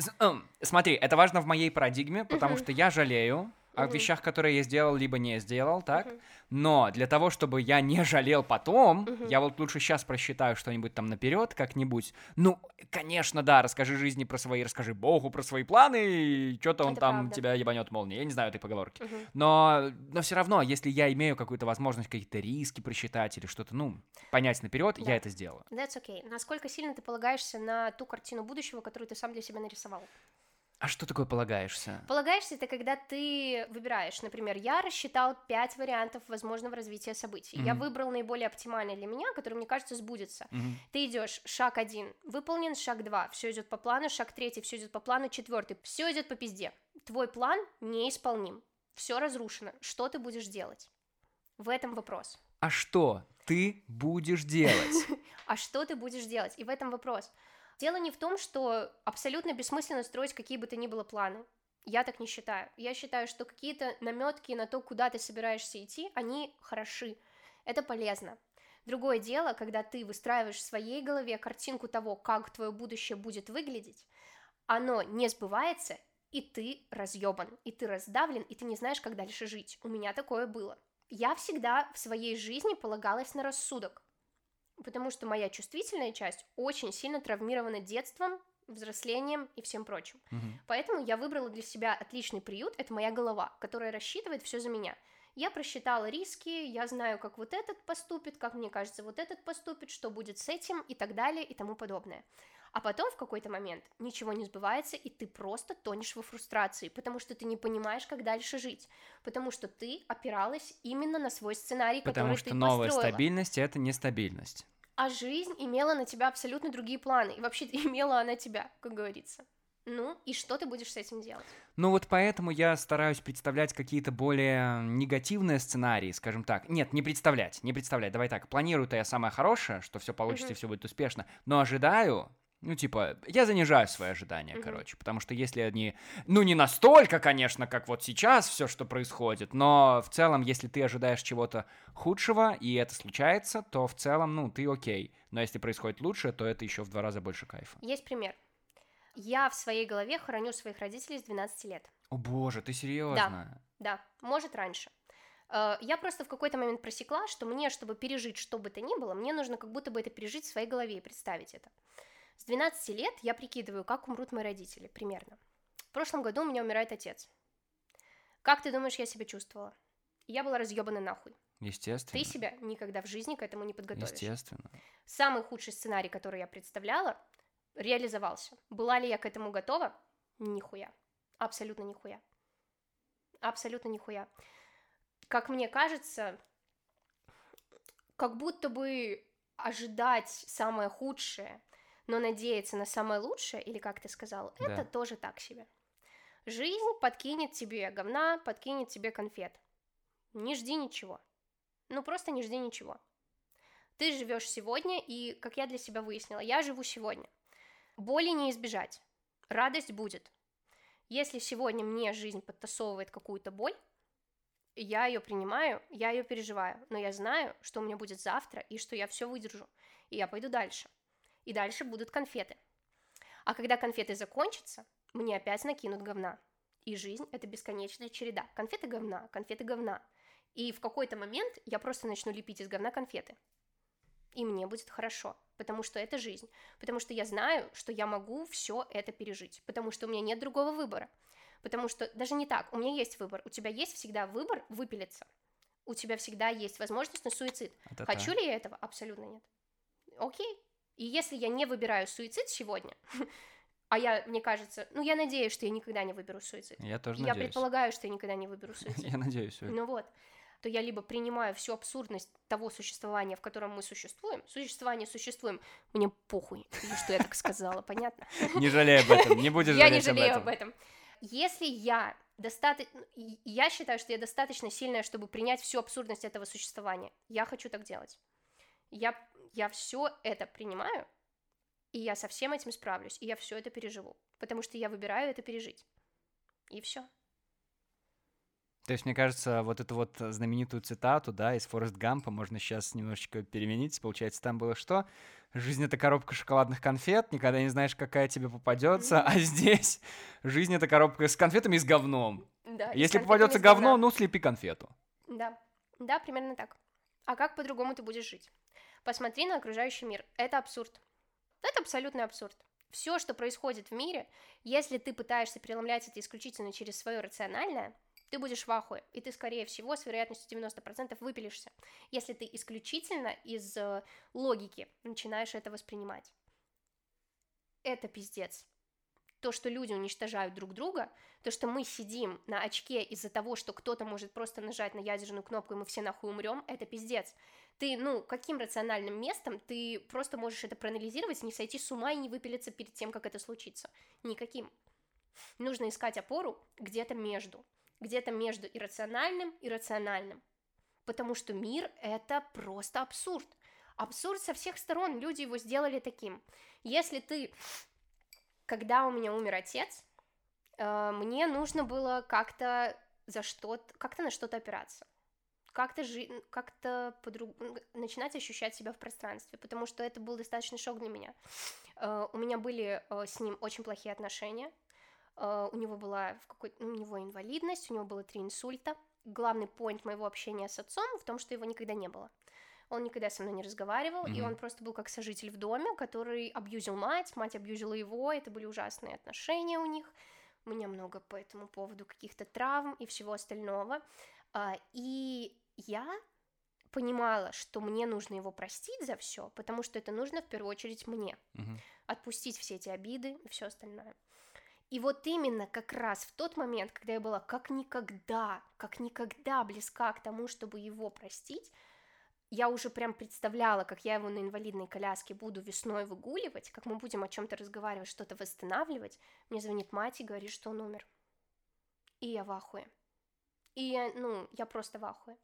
Смотри, это важно в моей парадигме, потому что я жалею, о Мгм. вещах, которые я сделал, либо не сделал, так? Мгм. Но для того, чтобы я не жалел потом, Мгм. я вот лучше сейчас просчитаю что-нибудь там наперед как-нибудь. Ну, конечно, да, расскажи жизни про свои, расскажи Богу про свои планы, и что-то он Это там правда. тебя ебанет молнией. Я не знаю этой поговорки. Мгм. Но, но все равно, если я имею какую-то возможность какие-то риски просчитать или что-то, ну, понять наперед, Да. я это сделаю. That's okay. Насколько сильно ты полагаешься на ту картину будущего, которую ты сам для себя нарисовал? А что такое полагаешься? Полагаешься это когда ты выбираешь, например, я рассчитал пять вариантов возможного развития событий. Я Мгм. выбрал наиболее оптимальный для меня, который, мне кажется, сбудется. Мгм. Ты идешь, шаг один выполнен, шаг два, все идет по плану, шаг третий, все идет по плану, четвертый, все идет по пизде. Твой план неисполним, все разрушено. Что ты будешь делать? В этом вопрос. А что ты будешь делать? А что ты будешь делать? И в этом вопрос. Дело не в том, что абсолютно бессмысленно строить какие бы то ни было планы. Я так не считаю. Я считаю, что какие-то наметки на то, куда ты собираешься идти, они хороши. Это полезно. Другое дело, когда ты выстраиваешь в своей голове картинку того, как твое будущее будет выглядеть, оно не сбывается, и ты разъебан, и ты раздавлен, и ты не знаешь, как дальше жить. У меня такое было. Я всегда в своей жизни полагалась на рассудок потому что моя чувствительная часть очень сильно травмирована детством, взрослением и всем прочим. Мгм. Поэтому я выбрала для себя отличный приют, это моя голова, которая рассчитывает все за меня. Я просчитала риски, я знаю, как вот этот поступит, как мне кажется, вот этот поступит, что будет с этим и так далее и тому подобное. А потом в какой-то момент ничего не сбывается, и ты просто тонешь во фрустрации, потому что ты не понимаешь, как дальше жить, потому что ты опиралась именно на свой сценарий, потому который что ты новая построила. стабильность это нестабильность. А жизнь имела на тебя абсолютно другие планы, и вообще имела она тебя, как говорится. Ну, и что ты будешь с этим делать? Ну вот поэтому я стараюсь представлять какие-то более негативные сценарии, скажем так. Нет, не представлять, не представлять. Давай так, планирую-то я самое хорошее, что все получится и все будет успешно, но ожидаю, ну типа, я занижаю свои ожидания, Мгм. короче, потому что если они, ну не настолько, конечно, как вот сейчас все, что происходит, но в целом, если ты ожидаешь чего-то худшего и это случается, то в целом, ну ты окей. Но если происходит лучше, то это еще в два раза больше кайфа. Есть пример. Я в своей голове храню своих родителей с 12 лет. О боже, ты серьезно? Да, может раньше. Э, Я просто в какой-то момент просекла, что мне, чтобы пережить что бы то ни было, мне нужно как будто бы это пережить в своей голове и представить это. С 12 лет я прикидываю, как умрут мои родители, примерно. В прошлом году у меня умирает отец. Как ты думаешь, я себя чувствовала? Я была разъебана нахуй. Естественно. Ты себя никогда в жизни к этому не подготовишь. Естественно. Самый худший сценарий, который я представляла, реализовался. Была ли я к этому готова? Нихуя. Абсолютно нихуя. Абсолютно нихуя. Как мне кажется, как будто бы ожидать самое худшее, но надеяться на самое лучшее, или как ты сказал, Да. это тоже так себе. Жизнь подкинет тебе говна, подкинет тебе конфет. Не жди ничего. Ну просто не жди ничего. Ты живешь сегодня, и, как я для себя выяснила, я живу сегодня. Боли не избежать. Радость будет. Если сегодня мне жизнь подтасовывает какую-то боль, я ее принимаю, я ее переживаю, но я знаю, что у меня будет завтра, и что я все выдержу, и я пойду дальше. И дальше будут конфеты. А когда конфеты закончатся, мне опять накинут говна. И жизнь — это бесконечная череда. Конфеты говна, конфеты говна. И в какой-то момент я просто начну лепить из говна конфеты. И мне будет хорошо, потому что это жизнь. Потому что я знаю, что я могу все это пережить. Потому что у меня нет другого выбора. Потому что даже не так, у меня есть выбор. У тебя есть всегда выбор выпилиться. У тебя всегда есть возможность на суицид. Это Хочу так. ли я этого? Абсолютно нет. Окей. И если я не выбираю суицид сегодня, а я, мне кажется, ну я надеюсь, что я никогда не выберу суицид. Я тоже Я надеюсь. предполагаю, что я никогда не выберу суицид. Я надеюсь. Ну вот, то я либо принимаю всю абсурдность того существования, в котором мы существуем, существование существуем, мне похуй, что я так сказала, понятно? Не жалей об этом, не будешь Я не жалеть об жалею этом. об этом. Если я достаточно, я считаю, что я достаточно сильная, чтобы принять всю абсурдность этого существования, я хочу так делать. Я, я все это принимаю, и я со всем этим справлюсь, и я все это переживу, потому что я выбираю это пережить. И все. То есть, мне кажется, вот эту вот знаменитую цитату, да, из Форест Гампа можно сейчас немножечко переменить. Получается, там было что? Жизнь — это коробка шоколадных конфет, никогда не знаешь, какая тебе попадется, а здесь жизнь — это коробка с конфетами и с говном. Да, Если попадется говно, ну, слепи конфету. Да, да, примерно так. А как по-другому ты будешь жить? Посмотри на окружающий мир. Это абсурд. Это абсолютный абсурд. Все, что происходит в мире, если ты пытаешься преломлять это исключительно через свое рациональное, ты будешь в ахуе, и ты, скорее всего, с вероятностью 90% выпилишься, если ты исключительно из э, логики начинаешь это воспринимать. Это пиздец. То, что люди уничтожают друг друга, то, что мы сидим на очке из-за того, что кто-то может просто нажать на ядерную кнопку, и мы все нахуй умрем, это пиздец. Ты, ну, каким рациональным местом ты просто можешь это проанализировать, не сойти с ума и не выпилиться перед тем, как это случится? Никаким. Нужно искать опору где-то между. Где-то между иррациональным и рациональным. Потому что мир — это просто абсурд. Абсурд со всех сторон, люди его сделали таким. Если ты... Когда у меня умер отец, э, мне нужно было как-то за что как-то на что-то опираться как-то жи... как-то подруг... начинать ощущать себя в пространстве, потому что это был достаточно шок для меня. Э, у меня были э, с ним очень плохие отношения. Э, у него была в какой ну, у него инвалидность, у него было три инсульта. Главный поинт моего общения с отцом в том, что его никогда не было. Он никогда со мной не разговаривал, и Мгм. он просто был как сожитель в доме, который абьюзил мать, мать абьюзила его, это были ужасные отношения у них. У меня много по этому поводу каких-то травм и всего остального. А, и я понимала, что мне нужно его простить за все, потому что это нужно в первую очередь мне. Мгм. Отпустить все эти обиды и все остальное. И вот именно как раз в тот момент, когда я была как никогда, как никогда близка к тому, чтобы его простить, я уже прям представляла, как я его на инвалидной коляске буду весной выгуливать, как мы будем о чем-то разговаривать, что-то восстанавливать. Мне звонит мать и говорит, что он умер. И я в ахуе. И я, ну, я просто в ахуе.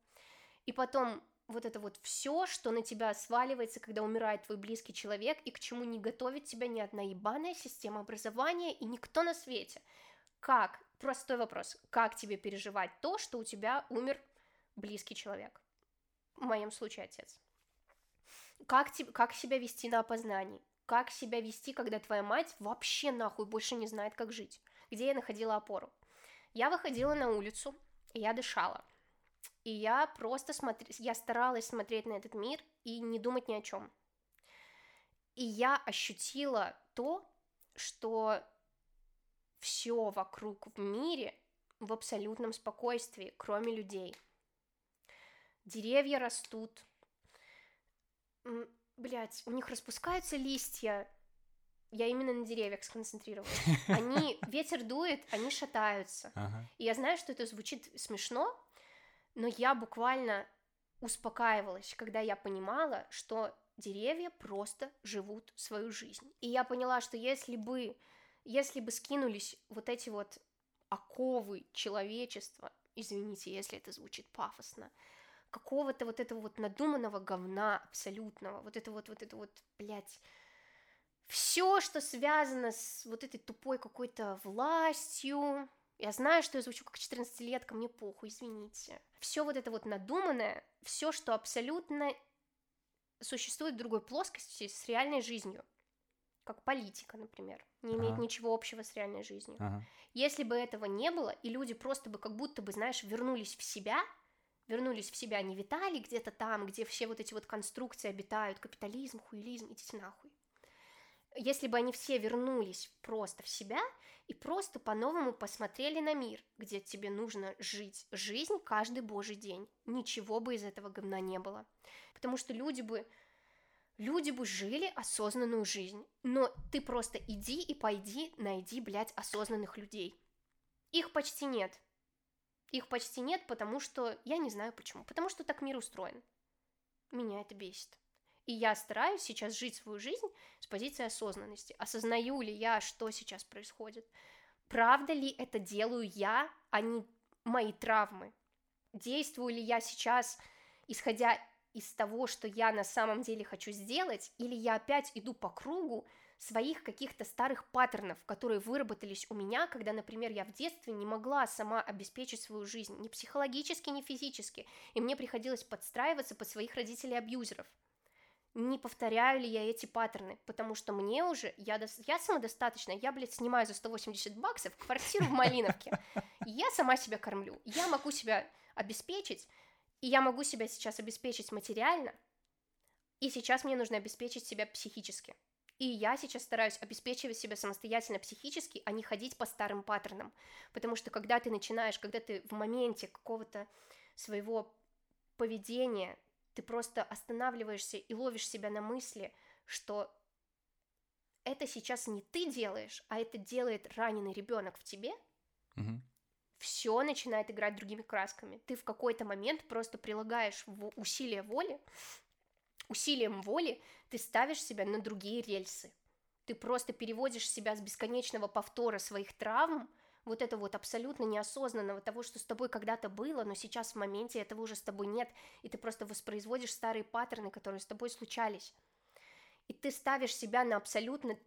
И потом вот это вот все, что на тебя сваливается, когда умирает твой близкий человек, и к чему не готовит тебя ни одна ебаная система образования и никто на свете. Как? Простой вопрос. Как тебе переживать то, что у тебя умер близкий человек? В моем случае отец. Как, тебе, как себя вести на опознании? Как себя вести, когда твоя мать вообще нахуй больше не знает, как жить? Где я находила опору? Я выходила на улицу, и я дышала. И я просто смотр... я старалась смотреть на этот мир и не думать ни о чем. И я ощутила то, что все вокруг в мире в абсолютном спокойствии, кроме людей. Деревья растут, блять, у них распускаются листья. Я именно на деревьях сконцентрировалась. Они, ветер дует, они шатаются. Ага. И я знаю, что это звучит смешно, но я буквально успокаивалась, когда я понимала, что деревья просто живут свою жизнь. И я поняла, что если бы, если бы скинулись вот эти вот оковы человечества, извините, если это звучит пафосно, какого-то вот этого вот надуманного говна абсолютного, вот это вот, вот это вот, блядь, все, что связано с вот этой тупой какой-то властью, я знаю, что я звучу как 14-летка, мне похуй, извините. Все вот это вот надуманное, все, что абсолютно существует в другой плоскости с реальной жизнью, как политика, например, не имеет Ага. ничего общего с реальной жизнью. Ага. Если бы этого не было, и люди просто бы как будто бы, знаешь, вернулись в себя, вернулись в себя, не витали где-то там, где все вот эти вот конструкции обитают, капитализм, хуилизм, идите нахуй. Если бы они все вернулись просто в себя и просто по-новому посмотрели на мир, где тебе нужно жить жизнь каждый божий день, ничего бы из этого говна не было. Потому что люди бы люди бы жили осознанную жизнь. Но ты просто иди и пойди, найди, блядь, осознанных людей. Их почти нет. Их почти нет, потому что... Я не знаю почему. Потому что так мир устроен. Меня это бесит. И я стараюсь сейчас жить свою жизнь с позиции осознанности. Осознаю ли я, что сейчас происходит? Правда ли это делаю я, а не мои травмы? Действую ли я сейчас, исходя из того, что я на самом деле хочу сделать, или я опять иду по кругу своих каких-то старых паттернов, которые выработались у меня, когда, например, я в детстве не могла сама обеспечить свою жизнь, ни психологически, ни физически, и мне приходилось подстраиваться под своих родителей-абьюзеров. Не повторяю ли я эти паттерны, потому что мне уже, я, дос- я самодостаточная, я, блядь, снимаю за 180 баксов квартиру в Малиновке, я сама себя кормлю, я могу себя обеспечить, и я могу себя сейчас обеспечить материально, и сейчас мне нужно обеспечить себя психически. И я сейчас стараюсь обеспечивать себя самостоятельно психически, а не ходить по старым паттернам. Потому что когда ты начинаешь, когда ты в моменте какого-то своего поведения, ты просто останавливаешься и ловишь себя на мысли, что это сейчас не ты делаешь, а это делает раненый ребенок в тебе, Мгм. все начинает играть другими красками. Ты в какой-то момент просто прилагаешь усилие воли, усилием воли ты ставишь себя на другие рельсы. Ты просто переводишь себя с бесконечного повтора своих травм, вот это вот абсолютно неосознанного того, что с тобой когда-то было, но сейчас в моменте этого уже с тобой нет, и ты просто воспроизводишь старые паттерны, которые с тобой случались. И ты ставишь себя на абсолютно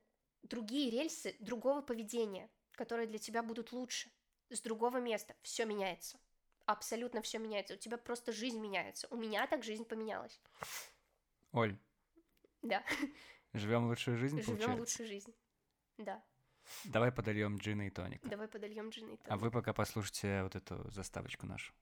другие рельсы другого поведения, которые для тебя будут лучше с другого места. Все меняется. Абсолютно все меняется. У тебя просто жизнь меняется. У меня так жизнь поменялась. Оль, Да. живем лучшую жизнь, Живем лучшую жизнь. Да. Давай подольем джина и тоник. Давай подольем джин и А вы пока послушайте вот эту заставочку нашу.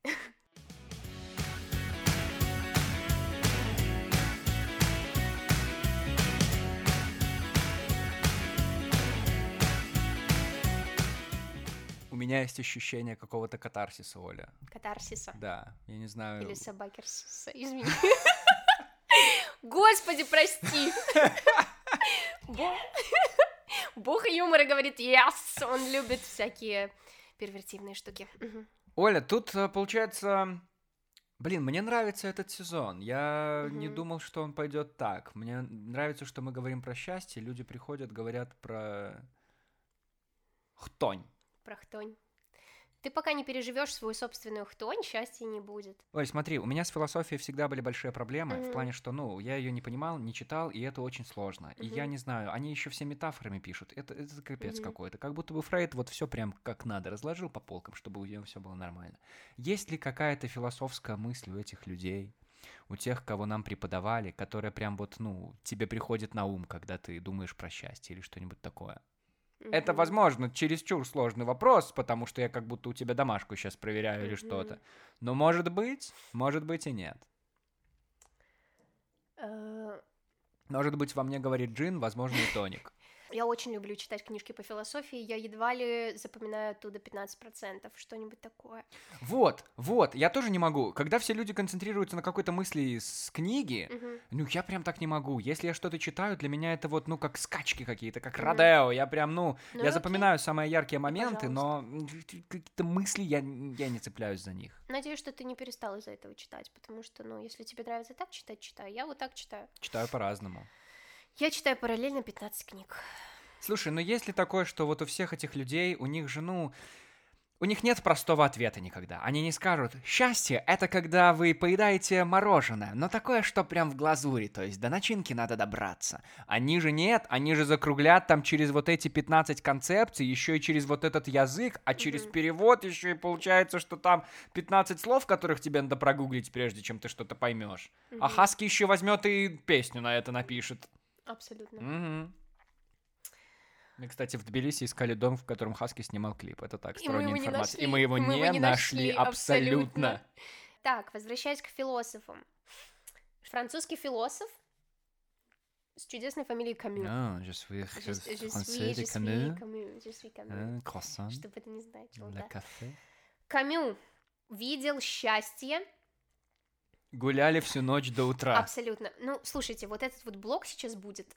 У меня меня есть ощущение какого-то катарсиса, Оля. Катарсиса. Да, я не знаю. Или собакерсиса, извини. Господи, прости. Бог... Юмора говорит yes, он любит всякие первертивные штуки. Оля, тут э, получается... Блин, мне нравится этот сезон. Я не Мгм. думал, что он пойдет так. Мне нравится, что мы говорим про счастье. Люди приходят, говорят про хтонь. Про хтонь. Ты пока не переживешь свою собственную хтонь, счастья не будет. Ой, смотри, у меня с философией всегда были большие проблемы, в Мгм. плане, что, ну, я ее не понимал, не читал, и это очень сложно. И я не знаю, они еще все метафорами пишут. Это, это капец Мгм. какой-то. Как будто бы Фрейд вот все прям как надо разложил по полкам, чтобы у него все было нормально. Есть ли какая-то философская мысль у этих людей? У тех, кого нам преподавали, которая прям вот, ну, тебе приходит на ум, когда ты думаешь про счастье или что-нибудь такое. Это, возможно, чересчур сложный вопрос, потому что я как будто у тебя домашку сейчас проверяю или Мгм. что-то. Но может быть, может быть и нет. Э, Может быть, во мне говорит джин, возможно, и тоник. Я очень люблю читать книжки по философии, я едва ли запоминаю оттуда 15%, что-нибудь такое. Вот, вот, я тоже не могу. Когда все люди концентрируются на какой-то мысли с книги, Мгм. ну, я прям так не могу. Если я что-то читаю, для меня это вот, ну, как скачки какие-то, как Мгм. Родео. Я прям, ну, Ну, я окей. запоминаю самые яркие моменты, но пожалуйста. м, какие-то мысли я, я не цепляюсь за них. Надеюсь, что ты не перестал из-за этого читать, потому что, ну, если тебе нравится так читать, читай. Я вот так читаю. Читаю по-разному. Я читаю параллельно 15 книг. Слушай, ну есть ли такое, что вот у всех этих людей, у них же, ну, у них нет простого ответа никогда. Они не скажут, счастье — это когда вы поедаете мороженое, но такое, что прям в глазури, то есть до начинки надо добраться. Они же нет, они же закруглят там через вот эти 15 концепций, еще и через вот этот язык, а через Мгм. перевод еще и получается, что там 15 слов, которых тебе надо прогуглить, прежде чем ты что-то поймешь. А Мгм. Хаски еще возьмет и песню на это напишет. Абсолютно. Мгм. Мы, кстати, в Тбилиси искали дом, в котором Хаски снимал клип. Это так, сторонняя не информация. И мы его мы не, его не нашли абсолютно. абсолютно. Так, возвращаясь к философам. Французский философ с чудесной фамилией Камю. Ah, je suis français de Camus. Je suis Camus. Un croissant, Что бы это ни значило, да. café. Камю видел счастье Гуляли всю ночь до утра. Абсолютно. Ну, слушайте, вот этот вот блок сейчас будет.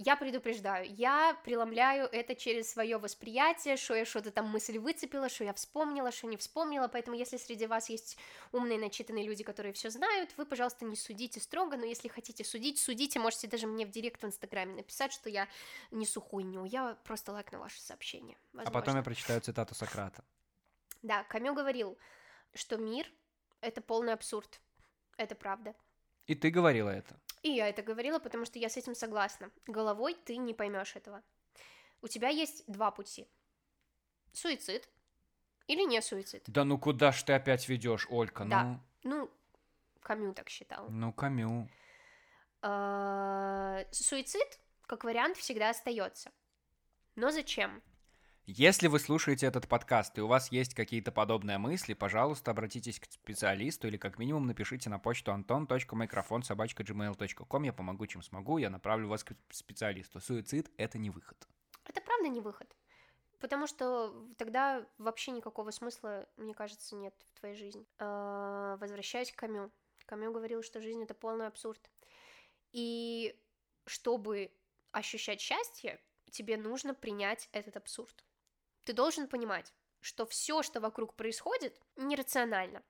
Я предупреждаю, я преломляю это через свое восприятие, что я что-то там мысль выцепила, что я вспомнила, что не вспомнила, поэтому если среди вас есть умные, начитанные люди, которые все знают, вы, пожалуйста, не судите строго, но если хотите судить, судите, можете даже мне в директ в Инстаграме написать, что я несу хуйню, я просто лайкну ваше сообщение. А потом возможно. я прочитаю цитату Сократа. Да, Камю говорил, что мир — это полный абсурд, это правда. И ты говорила это. И я это говорила, потому что я с этим согласна. Головой ты не поймешь этого. У тебя есть два пути. Суицид или не суицид. Да ну куда ж ты опять ведешь, Олька? Да. Ну, Камю так считал. Ну, ну Камю. А, Суицид, как вариант, всегда остается. Но зачем? Если вы слушаете этот подкаст и у вас есть какие-то подобные мысли, пожалуйста, обратитесь к специалисту или как минимум напишите на почту anton.microphone.gmail.com. Я помогу, чем смогу, я направлю вас к специалисту. Суицид — это не выход. Это правда не выход. Потому что тогда вообще никакого смысла, мне кажется, нет в твоей жизни. А, Возвращаясь к Камю. Камю говорил, что жизнь это полный абсурд. И чтобы ощущать счастье, тебе нужно принять этот абсурд. Ты должен понимать, что все, что вокруг происходит, нерационально.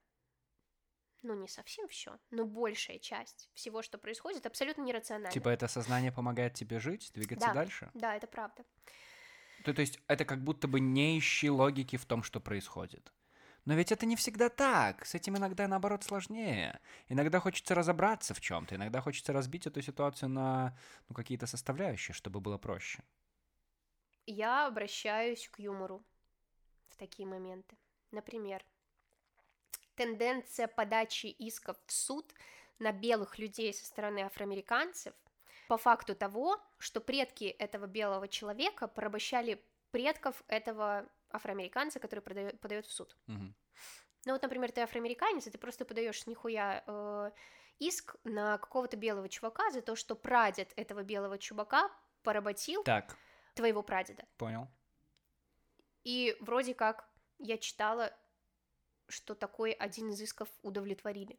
Ну, не совсем все, но большая часть всего, что происходит, абсолютно нерационально. Типа это сознание помогает тебе жить, двигаться Да. дальше? Да, это правда. То, то есть это как будто бы не ищи логики в том, что происходит. Но ведь это не всегда так. С этим иногда, наоборот, сложнее. Иногда хочется разобраться в чем-то, иногда хочется разбить эту ситуацию на ну, какие-то составляющие, чтобы было проще. Я обращаюсь к юмору в такие моменты. Например, тенденция подачи исков в суд на белых людей со стороны афроамериканцев по факту того, что предки этого белого человека порабощали предков этого афроамериканца, который продает, подает в суд. Мгм. Ну вот, например, ты афроамериканец, и ты просто подаешь нихуя э, иск на какого-то белого чувака за то, что прадед этого белого чувака поработил Так, твоего прадеда. понял. И вроде как я читала, что такой один из исков удовлетворили.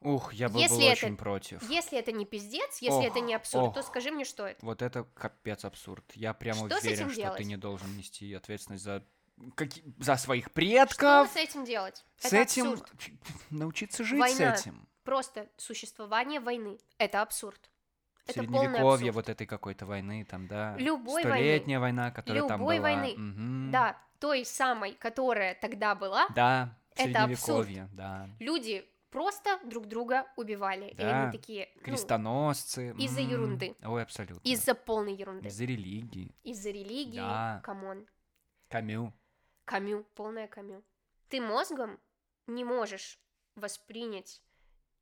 Ух, я был, Если был это- очень против. Если это не пиздец, если это Ох, не абсурд, то ох. скажи мне, что это. Вот это капец абсурд. Я прямо Что уверен, что делать? ты не должен нести ответственность за каки- за своих Что предков. с этим делать? С это этим абсурд. научиться жить Война. с этим. Просто существование войны. Это абсурд. Это Средневековье вот этой какой-то войны, там, да. Любой войны. Столетняя война, которая там Любой была. войны. Мгм. Да, той самой, которая тогда была, Да, Это абсурд. да. люди просто друг друга убивали. И Да. они такие, ну, Крестоносцы. из-за м, ерунды. Ой, абсолютно. из-за полной ерунды. Из-за религии. Из-за религии, Да. come on. Камю. Камю, полное камю. Ты мозгом не можешь воспринять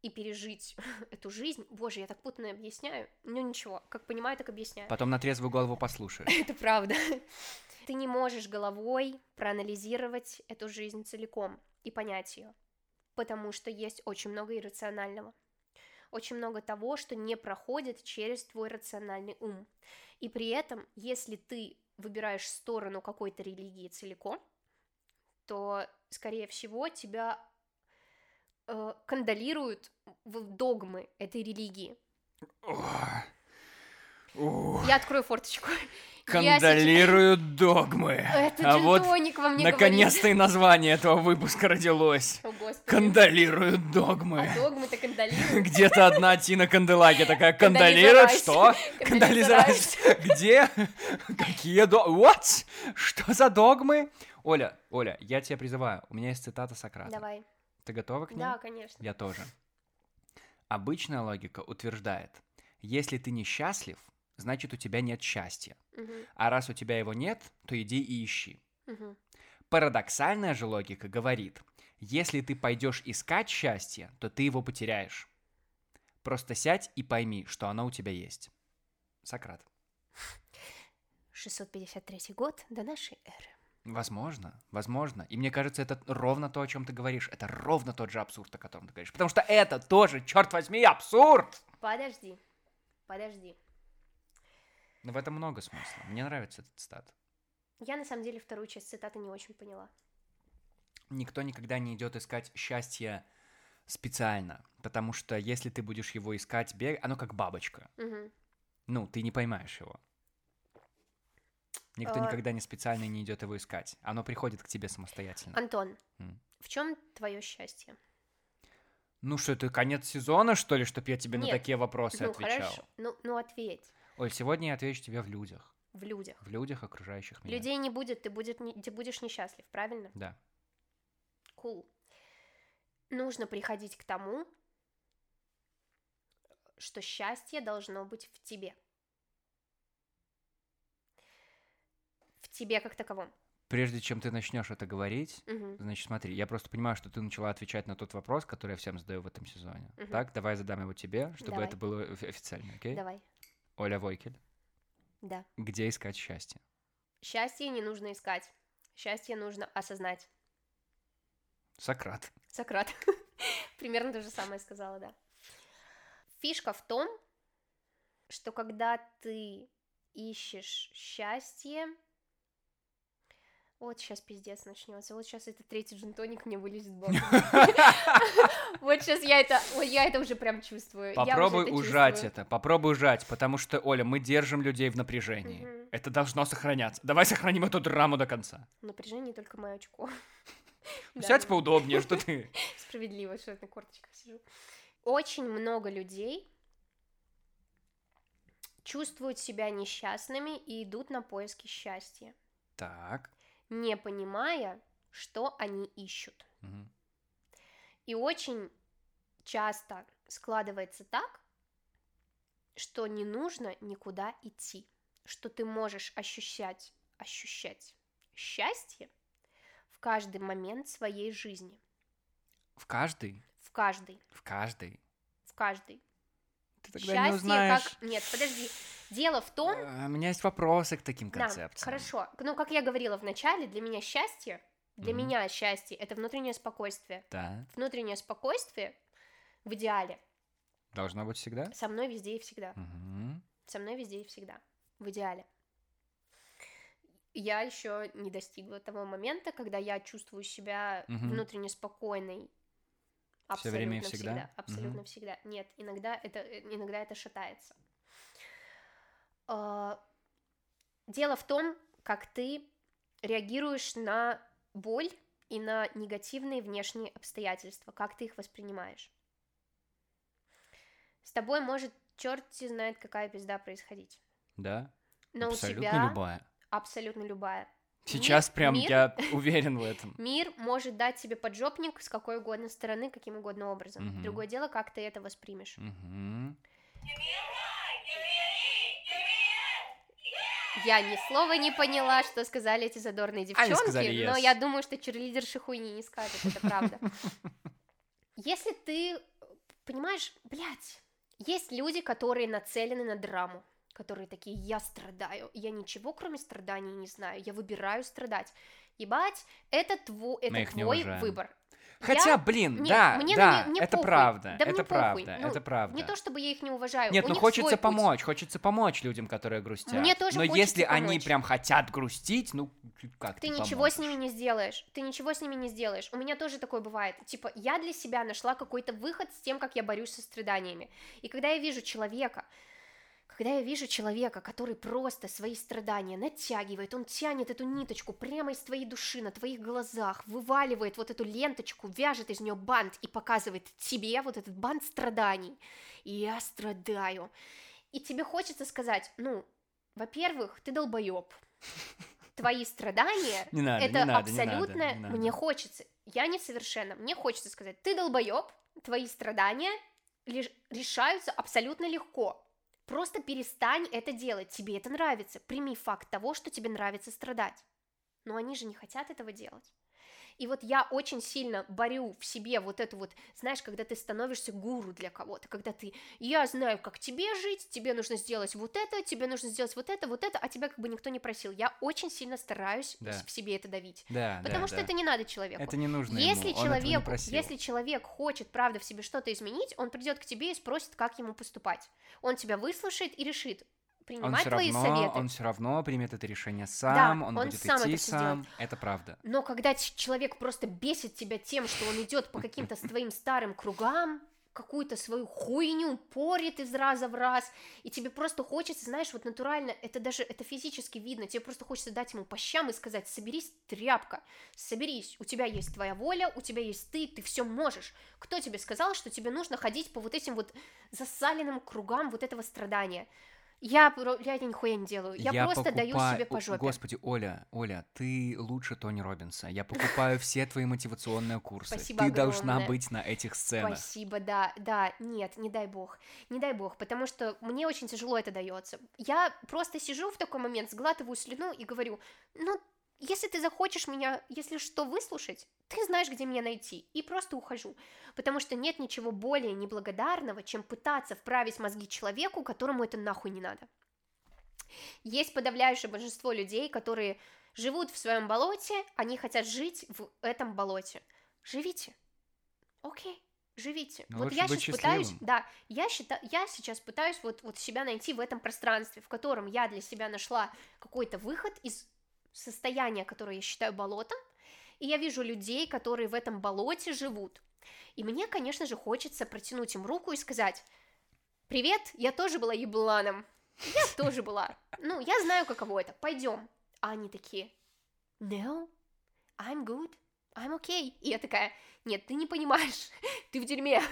и пережить эту жизнь. Боже, я так путно объясняю. Ну ничего, как понимаю, так объясняю. Потом на трезвую голову послушаешь. Это правда. Ты не можешь головой проанализировать эту жизнь целиком и понять ее, потому что есть очень много иррационального. Очень много того, что не проходит через твой рациональный ум. И при этом, если ты выбираешь сторону какой-то религии целиком, то, скорее всего, тебя э, кондолируют в догмы этой религии. Я открою форточку. Сейчас- Кондолируют догмы. Это а вот во мне говорит. наконец-то и название этого выпуска родилось. О, господи. Кондолируют догмы. А догмы-то кондолируют. Где-то одна Тина Канделаки такая, кондолирует, что? Кондолизовать. Где? Какие догмы? What? Что за догмы? Оля, Оля, я тебя призываю, у меня есть цитата Сократа. Давай. Ты готова к ней? Да, конечно. Я тоже. Обычная логика утверждает, если ты несчастлив, значит у тебя нет счастья. Мгм, А раз у тебя его нет, то иди и ищи. мгм. Парадоксальная же логика говорит, если ты пойдешь искать счастье, то ты его потеряешь. Просто сядь и пойми, что оно у тебя есть. Сократ. 653 год до нашей эры. Возможно, возможно. И мне кажется, это ровно то, о чем ты говоришь. Это ровно тот же абсурд, о котором ты говоришь. Потому что это тоже, черт возьми, абсурд! Подожди, подожди. Но в этом много смысла. Мне нравится этот стат. Я на самом деле вторую часть цитаты не очень поняла. Никто никогда не идет искать счастье специально. Потому что если ты будешь его искать, бег... оно как бабочка. Мгм. Ну, ты не поймаешь его. Никто А. никогда не специально не идет его искать. Оно приходит к тебе самостоятельно. Антон, М. в чем твое счастье? Ну что, это конец сезона, что ли, чтобы я тебе на Нет. такие вопросы ну отвечал? хорошо, ну, ну ответь. Оль, сегодня я отвечу тебе в людях. В людях. В людях, окружающих меня. Людей не будет, ты, будет, ты будешь несчастлив, правильно? Да. Кул. Нужно приходить к тому, что счастье должно быть в тебе. Тебе как таковом. Прежде чем ты начнешь это говорить, Мгм. значит, смотри, я просто понимаю, что ты начала отвечать на тот вопрос, который я всем задаю в этом сезоне. Мгм. Так, давай задам его тебе, чтобы Давай. это было офи- официально, окей? Давай. Оля Войкель, Да. где искать счастье? Счастье не нужно искать. Счастье нужно осознать. Сократ. Сократ. Примерно то же самое сказала, да. Фишка в том, что когда ты ищешь счастье, вот сейчас пиздец начнется, вот сейчас этот третий джинтоник мне вылезет боком. Вот сейчас я это, я это уже прям чувствую. Попробуй ужать это, попробуй ужать, потому что, Оля, мы держим людей в напряжении. Это должно сохраняться. Давай сохраним эту драму до конца. Напряжение только мое очко. Да, Сядь ну, поудобнее, что ты... Справедливо, что я на корточках сижу. Очень много людей чувствуют себя несчастными и идут на поиски счастья, Так. Не понимая, что они ищут. Мгм. И очень часто складывается так, что не нужно никуда идти, что ты можешь ощущать, ощущать счастье в каждый момент своей жизни, В каждый, в каждый, в каждый. в каждый. Ты тогда не Счастье узнаешь. как... Нет, подожди. Дело в том... Э, У меня есть вопросы к таким Да, концепциям. хорошо. Ну, как я говорила в начале, для меня счастье, для Мгм. меня счастье — это внутреннее спокойствие. Да. Внутреннее спокойствие в идеале Должно быть всегда. со мной везде и всегда. Мгм. Со мной везде и всегда. В идеале. я еще не достигла того момента, когда я чувствую себя Мгм. внутренне спокойной. Всё время и Абсолютно всегда? всегда. Абсолютно Мгм. всегда. Нет, иногда это, э, иногда это шатается. А, Дело в том, как ты реагируешь на боль и на негативные внешние обстоятельства, как ты их воспринимаешь. С тобой может черти знает какая пизда происходить. Да? Но Абсолютно у тебя любая. абсолютно любая. Сейчас прям мир- я уверен в этом. Мир может дать тебе поджопник с какой угодно стороны, каким угодно образом. Мгм. Другое дело, как ты это воспримешь. Мгм. Я ни слова не поняла, что сказали эти задорные девчонки, сказали но yes. я думаю, что черлидерши хуйни не скажут, это правда. Если ты, понимаешь, блядь, есть люди, которые нацелены на драму, которые такие, я страдаю, я ничего кроме страданий не знаю, я выбираю страдать. Ебать, это, тво, это твой выбор. Хотя, Я- блин, Нет, да, мне, да, мне- мне это похуй. правда, Да это правда. Ну, это правда. Не то, чтобы я их не уважаю. Нет, у ну хочется свой путь. помочь, хочется помочь людям, которые грустят. Мне тоже Но если они помочь. прям хотят грустить, ну как Ты ты ничего с поможешь? ними не сделаешь. Ты ничего с ними не сделаешь. У меня тоже такое бывает. Типа, я для себя нашла какой-то выход с тем, как я борюсь со страданиями. И когда я вижу человека, когда я вижу человека, который просто свои страдания натягивает, он тянет эту ниточку прямо из твоей души, на твоих глазах, вываливает вот эту ленточку, вяжет из нее бант и показывает тебе вот этот бант страданий. И я страдаю. И тебе хочется сказать, ну, во-первых, ты долбоеб. Твои страдания Не надо, это не надо, не надо, абсолютно не надо. мне хочется. Я несовершенна. Мне хочется сказать, ты долбоеб, твои страдания решаются абсолютно легко. Просто перестань это делать. Тебе это нравится. Прими факт того, что тебе нравится страдать. Но они же не хотят этого делать. И вот я очень сильно борю в себе вот эту вот, знаешь, когда ты становишься гуру для кого-то, когда ты, я знаю, как тебе жить, тебе нужно сделать вот это, тебе нужно сделать вот это, вот это, а тебя как бы никто не просил. Я очень сильно стараюсь Да. в себе это давить. Да, Потому да, что да. это не надо человеку. Это не нужно Если ему, просил. если человек хочет, правда, в себе что-то изменить, он придет к тебе и спросит, как ему поступать. Он тебя выслушает и решит, он принимать все твои равно, советы. он все равно примет это решение сам, он, он будет сам идти это сам. Это правда. Но когда человек просто бесит тебя тем, что он идет по каким-то своим старым кругам, какую-то свою хуйню порит из раза в раз, и тебе просто хочется, знаешь, вот натурально, это даже, это физически видно, тебе просто хочется дать ему по щам и сказать, соберись, тряпка, соберись, у тебя есть твоя воля, у тебя есть ты, ты все можешь. Кто тебе сказал, что тебе нужно ходить по вот этим вот засаленным кругам вот этого страдания? Я, я нихуя не делаю, я, просто даю покупаю- себе по жопе. Господи, Оля, Оля, ты лучше Тони Робинса. Я покупаю все твои мотивационные курсы. Спасибо Ты должна быть на этих сценах. Спасибо, да, да, нет, не дай бог, не дай бог, потому что мне очень тяжело это дается. Я просто сижу в такой момент, сглатываю слюну и говорю, ну, если ты захочешь меня, если что, выслушать, ты знаешь, где меня найти, и просто ухожу, потому что нет ничего более неблагодарного, чем пытаться вправить мозги человеку, которому это нахуй не надо. Есть подавляющее большинство людей, которые живут в своем болоте, они хотят жить в этом болоте. Живите. Окей, живите. Ну, вот я сейчас пытаюсь, счастливым. да, я считаю, я сейчас пытаюсь вот, вот себя найти в этом пространстве, в котором я для себя нашла какой-то выход из состояния, которое я считаю болотом, и я вижу людей, которые в этом болоте живут. И мне, конечно же, хочется протянуть им руку и сказать, привет, я тоже была ебланом, я тоже была. Ну, я знаю, каково это. Пойдем. А они такие, no, I'm good, I'm okay. И я такая, нет, ты не понимаешь, ты в дерьме.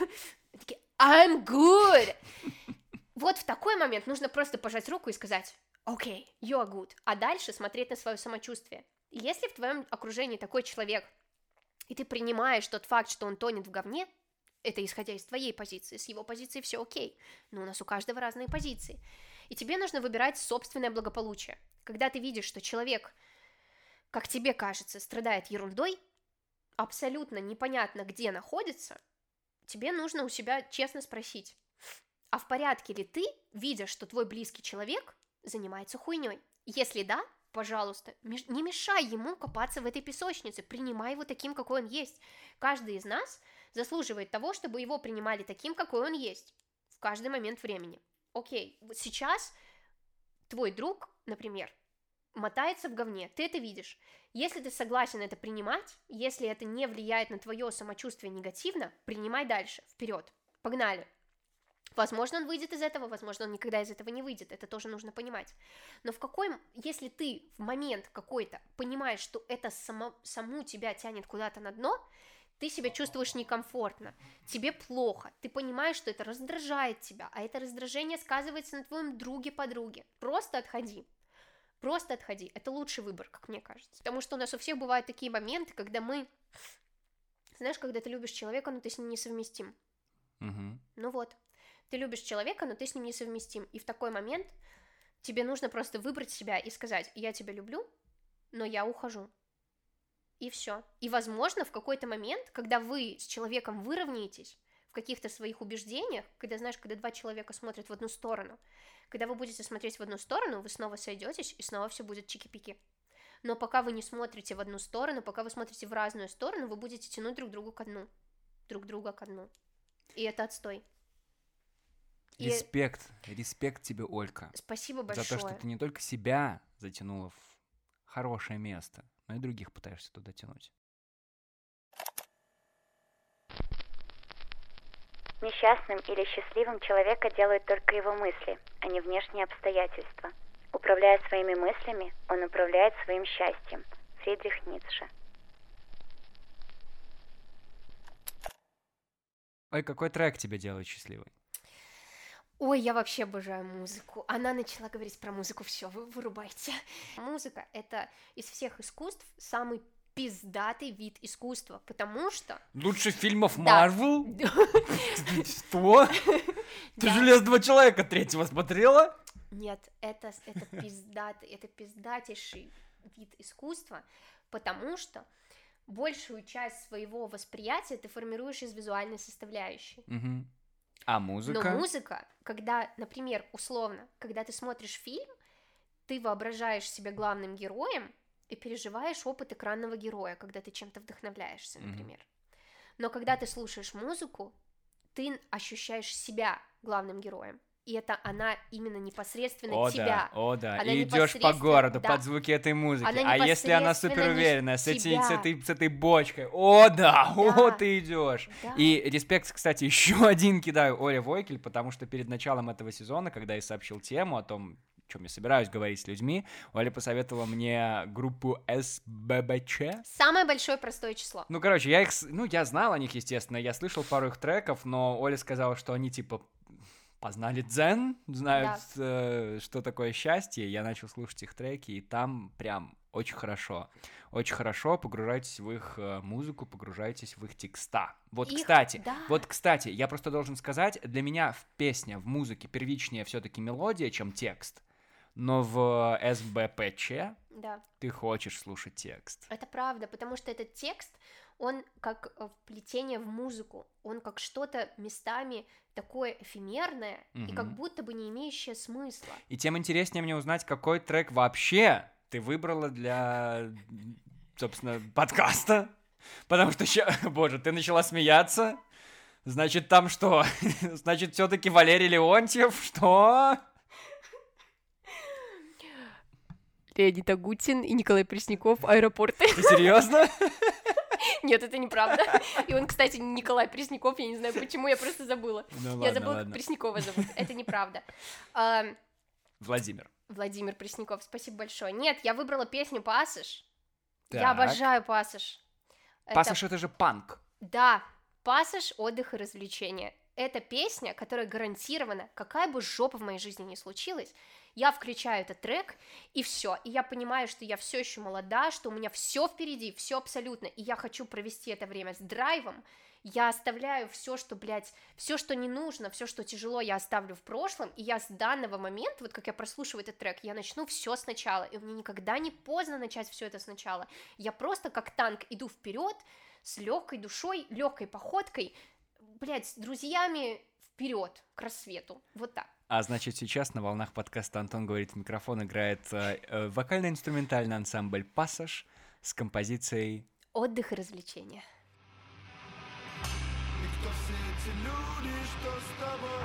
Такие, I'm good. Вот в такой момент нужно просто пожать руку и сказать, окей, okay, you are good. А дальше смотреть на свое самочувствие. Если в твоем окружении такой человек, и ты принимаешь тот факт, что он тонет в говне, это исходя из твоей позиции, с его позиции все окей, но у нас у каждого разные позиции. И тебе нужно выбирать собственное благополучие. Когда ты видишь, что человек, как тебе кажется, страдает ерундой, абсолютно непонятно, где находится, тебе нужно у себя честно спросить, а в порядке ли ты, видя, что твой близкий человек занимается хуйней? Если да, пожалуйста, не мешай ему копаться в этой песочнице, принимай его таким, какой он есть. Каждый из нас заслуживает того, чтобы его принимали таким, какой он есть, в каждый момент времени. Окей, сейчас твой друг, например, мотается в говне, ты это видишь. Если ты согласен это принимать, если это не влияет на твое самочувствие негативно, принимай дальше, вперед, погнали. Возможно, он выйдет из этого, возможно, он никогда из этого не выйдет, это тоже нужно понимать. Но в какой, если ты в момент какой-то понимаешь, что это само, саму тебя тянет куда-то на дно, ты себя чувствуешь некомфортно, тебе плохо, ты понимаешь, что это раздражает тебя, а это раздражение сказывается на твоем друге-подруге. Просто отходи. Просто отходи. Это лучший выбор, как мне кажется. Потому что у нас у всех бывают такие моменты, когда мы... Знаешь, когда ты любишь человека, но ты с ним несовместим. Мгм. Ну вот. Ты любишь человека, но ты с ним несовместим. И в такой момент тебе нужно просто выбрать себя и сказать, я тебя люблю, но я ухожу. И все. И, возможно, в какой-то момент, когда вы с человеком выровняетесь в каких-то своих убеждениях, когда, знаешь, когда два человека смотрят в одну сторону, когда вы будете смотреть в одну сторону, вы снова сойдетесь, и снова все будет чики-пики. Но пока вы не смотрите в одну сторону, пока вы смотрите в разную сторону, вы будете тянуть друг другу ко дну. Друг друга ко дну. И это отстой. И Респект, респект тебе, Олька. спасибо За большое. то, что ты не только себя затянула в хорошее место, но и других пытаешься туда тянуть. Несчастным или счастливым человека делают только его мысли, а не внешние обстоятельства. Управляя своими мыслями, он управляет своим счастьем. Фридрих Ницше. Ой, какой трек тебя делает счастливой? Ой, я вообще обожаю музыку. Она начала говорить про музыку, все, вы вырубайте. Музыка — это из всех искусств самый пиздатый вид искусства, потому что... Лучше фильмов Да. Марвел? Что? Ты Да. Железного Человека третьего смотрела? Нет, это, это пиздатый, это пиздатейший вид искусства, потому что большую часть своего восприятия ты формируешь из визуальной составляющей. А музыка? Но музыка, когда, например, условно, когда ты смотришь фильм, ты воображаешь себя главным героем и переживаешь опыт экранного героя, когда ты чем-то вдохновляешься, например. Но когда ты слушаешь музыку, ты ощущаешь себя главным героем. И это она именно непосредственно О тебя. да, о да. Она И идешь по городу да. под звуки этой музыки. Она а если она супер не уверенная, с, эти- с этой, с этой бочкой. О да, о, Да. ты идешь. Да. И респект, кстати, еще один кидаю Оле Войкель, потому что перед началом этого сезона, когда я сообщил тему о том, о чем я собираюсь говорить с людьми, Оля посоветовала мне группу СББЧ. Самое большое простое число. Ну, короче, я их, ну, я знал о них, естественно, я слышал пару их треков, но Оля сказала, что они, типа, познали дзен, знают, э, что такое счастье, я начал слушать их треки, и там прям очень хорошо. Очень хорошо погружайтесь в их э, музыку, погружайтесь в их текста. Вот, Их- кстати, да. вот, кстати, я просто должен сказать, для меня в песне, в музыке первичнее все-таки мелодия, чем текст. Но в СБПЧ Да. ты хочешь слушать текст. Это правда, потому что этот текст, он как э, вплетение в музыку, он как что-то местами такое эфемерное и как будто бы не имеющее смысла. И тем интереснее мне узнать, какой трек вообще ты выбрала для, собственно, подкаста. Потому что, ща- боже, ты начала смеяться. Значит, там что? Значит, все-таки Валерий Леонтьев? Что? Леонид Агутин и Николай Пресняков, аэропорты. Ты серьезно? Нет, это неправда. И он, кстати, Николай Пресняков, я не знаю почему, я просто забыла. Ну я забыла, как Преснякова зовут. Это неправда. А, Владимир. Владимир Пресняков, спасибо большое. Нет, я выбрала песню «Пассаж». Я обожаю «Пассаж». Пассаж это же панк. Да, «Пассаж. Отдых и развлечения». Это песня, которая гарантирована, какая бы жопа в моей жизни ни случилась, я включаю этот трек, и все. И я понимаю, что я все еще молода, что у меня все впереди, все абсолютно, и я хочу провести это время с драйвом. Я оставляю все, что, блядь, все, что не нужно, все, что тяжело, я оставлю в прошлом, и я с данного момента, вот как я прослушиваю этот трек, я начну все сначала, и мне никогда не поздно начать все это сначала. Я просто как танк иду вперед, с легкой душой, легкой походкой, блядь, с друзьями вперед к рассвету. Вот так. А значит, сейчас на волнах подкаста Антон говорит в микрофон, играет э, э, вокально-инструментальный ансамбль «Пассаж» с композицией Отдых и развлечения. И кто все эти люди, что с тобой?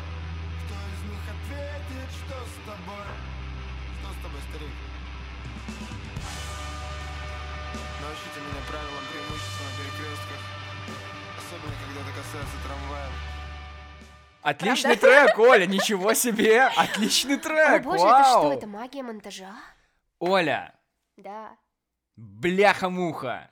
Кто из них ответит, что с тобой? Что с тобой, старик? Научите меня правилам преимущества на перекрестках. Особенно, когда это касается трамвая. Отличный трек, Оля, ничего себе! Отличный О трек, боже, вау! это что, это магия монтажа? Оля, Да. бляха-муха!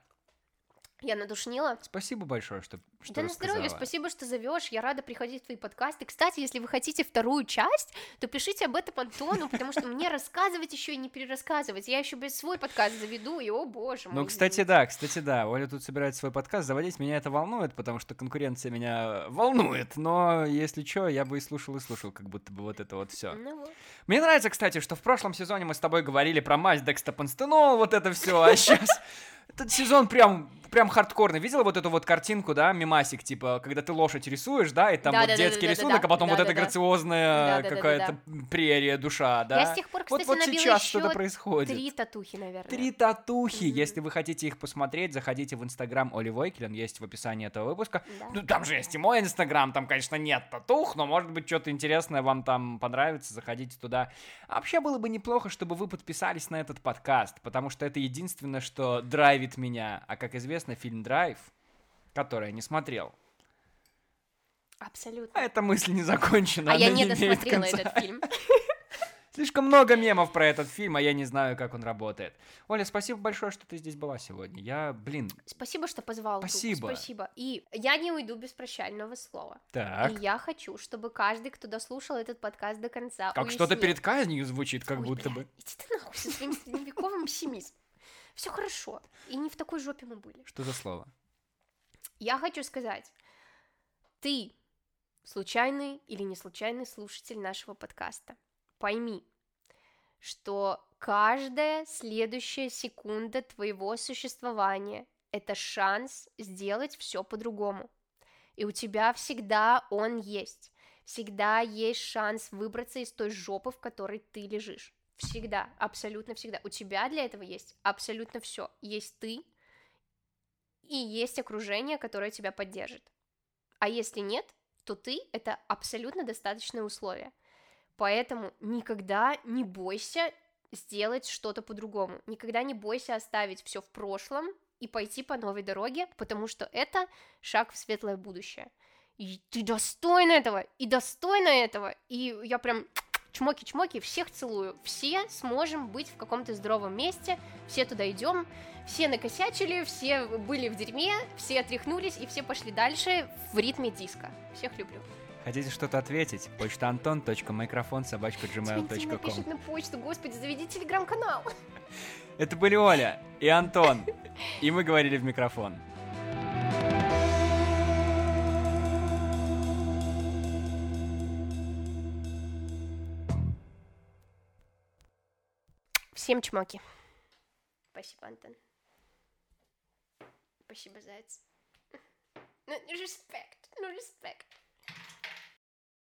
Я надушнила. Спасибо большое, что, что да на здоровье, спасибо, что зовешь. Я рада приходить в твои подкасты. Кстати, если вы хотите вторую часть, то пишите об этом Антону, потому что мне рассказывать еще и не перерассказывать. Я еще без свой подкаст заведу, и о боже мой. Ну, кстати, да, кстати, да. Оля тут собирает свой подкаст. Заводить меня это волнует, потому что конкуренция меня волнует. Но, если что, я бы и слушал, и слушал, как будто бы вот это вот все. Ну вот. Мне нравится, кстати, что в прошлом сезоне мы с тобой говорили про мазь декстапанстенол, вот это все, а сейчас этот сезон прям, прям хардкорный. Видела вот эту вот картинку, да, мимасик, типа, когда ты лошадь рисуешь, да, и там вот детский рисунок, а потом вот эта грациозная какая-то прерия душа, да? Я с тех пор, вот, кстати, вот набила сейчас что-то происходит. Три татухи, наверное. Три татухи. Если вы хотите их посмотреть, заходите в инстаграм Оли Войкелен, есть в описании этого выпуска. Да. Ну, там же есть и мой инстаграм, там, конечно, нет татух, но, может быть, что-то интересное вам там понравится, заходите туда. А вообще было бы неплохо, чтобы вы подписались на этот подкаст, потому что это единственное, что драйвит меня. А, как известно, фильм «Драйв», который я не смотрел. Абсолютно. А эта мысль не закончена, А я не досмотрела конца. этот фильм. Слишком много мемов про этот фильм, а я не знаю, как он работает. Оля, спасибо большое, что ты здесь была сегодня. Я, блин, Спасибо, что позвал. Спасибо. Спасибо. И я не уйду без прощального слова. так. И я хочу, чтобы каждый, кто дослушал этот подкаст до конца, Как что-то уяснил. перед казнью звучит, как Ой, будто бля, бы. Иди ты нахуй со своим средневековым пессимизмом. Все хорошо. И не в такой жопе мы были. Что за слово? Я хочу сказать, ты случайный или не случайный слушатель нашего подкаста. Пойми, что каждая следующая секунда твоего существования — это шанс сделать все по-другому. И у тебя всегда он есть. Всегда есть шанс выбраться из той жопы, в которой ты лежишь. Всегда, абсолютно всегда. У тебя для этого есть абсолютно все. Есть ты, и есть окружение, которое тебя поддержит. А если нет, то ты — это абсолютно достаточное условие. Поэтому никогда не бойся сделать что-то по-другому. Никогда не бойся оставить все в прошлом и пойти по новой дороге, потому что это шаг в светлое будущее. И ты достойна этого, и достойна этого, и я прям чмоки-чмоки, всех целую. Все сможем быть в каком-то здоровом месте, все туда идем, все накосячили, все были в дерьме, все отряхнулись, и все пошли дальше в ритме диска. Всех люблю. Хотите что-то ответить? Почта антон.микрофон собачка Тебе напишет на почту, господи, заведи телеграм-канал. Это были Оля и Антон. И мы говорили в микрофон. Всем чмоки. Спасибо, Антон. Спасибо, заяц. Ну, респект, ну, респект.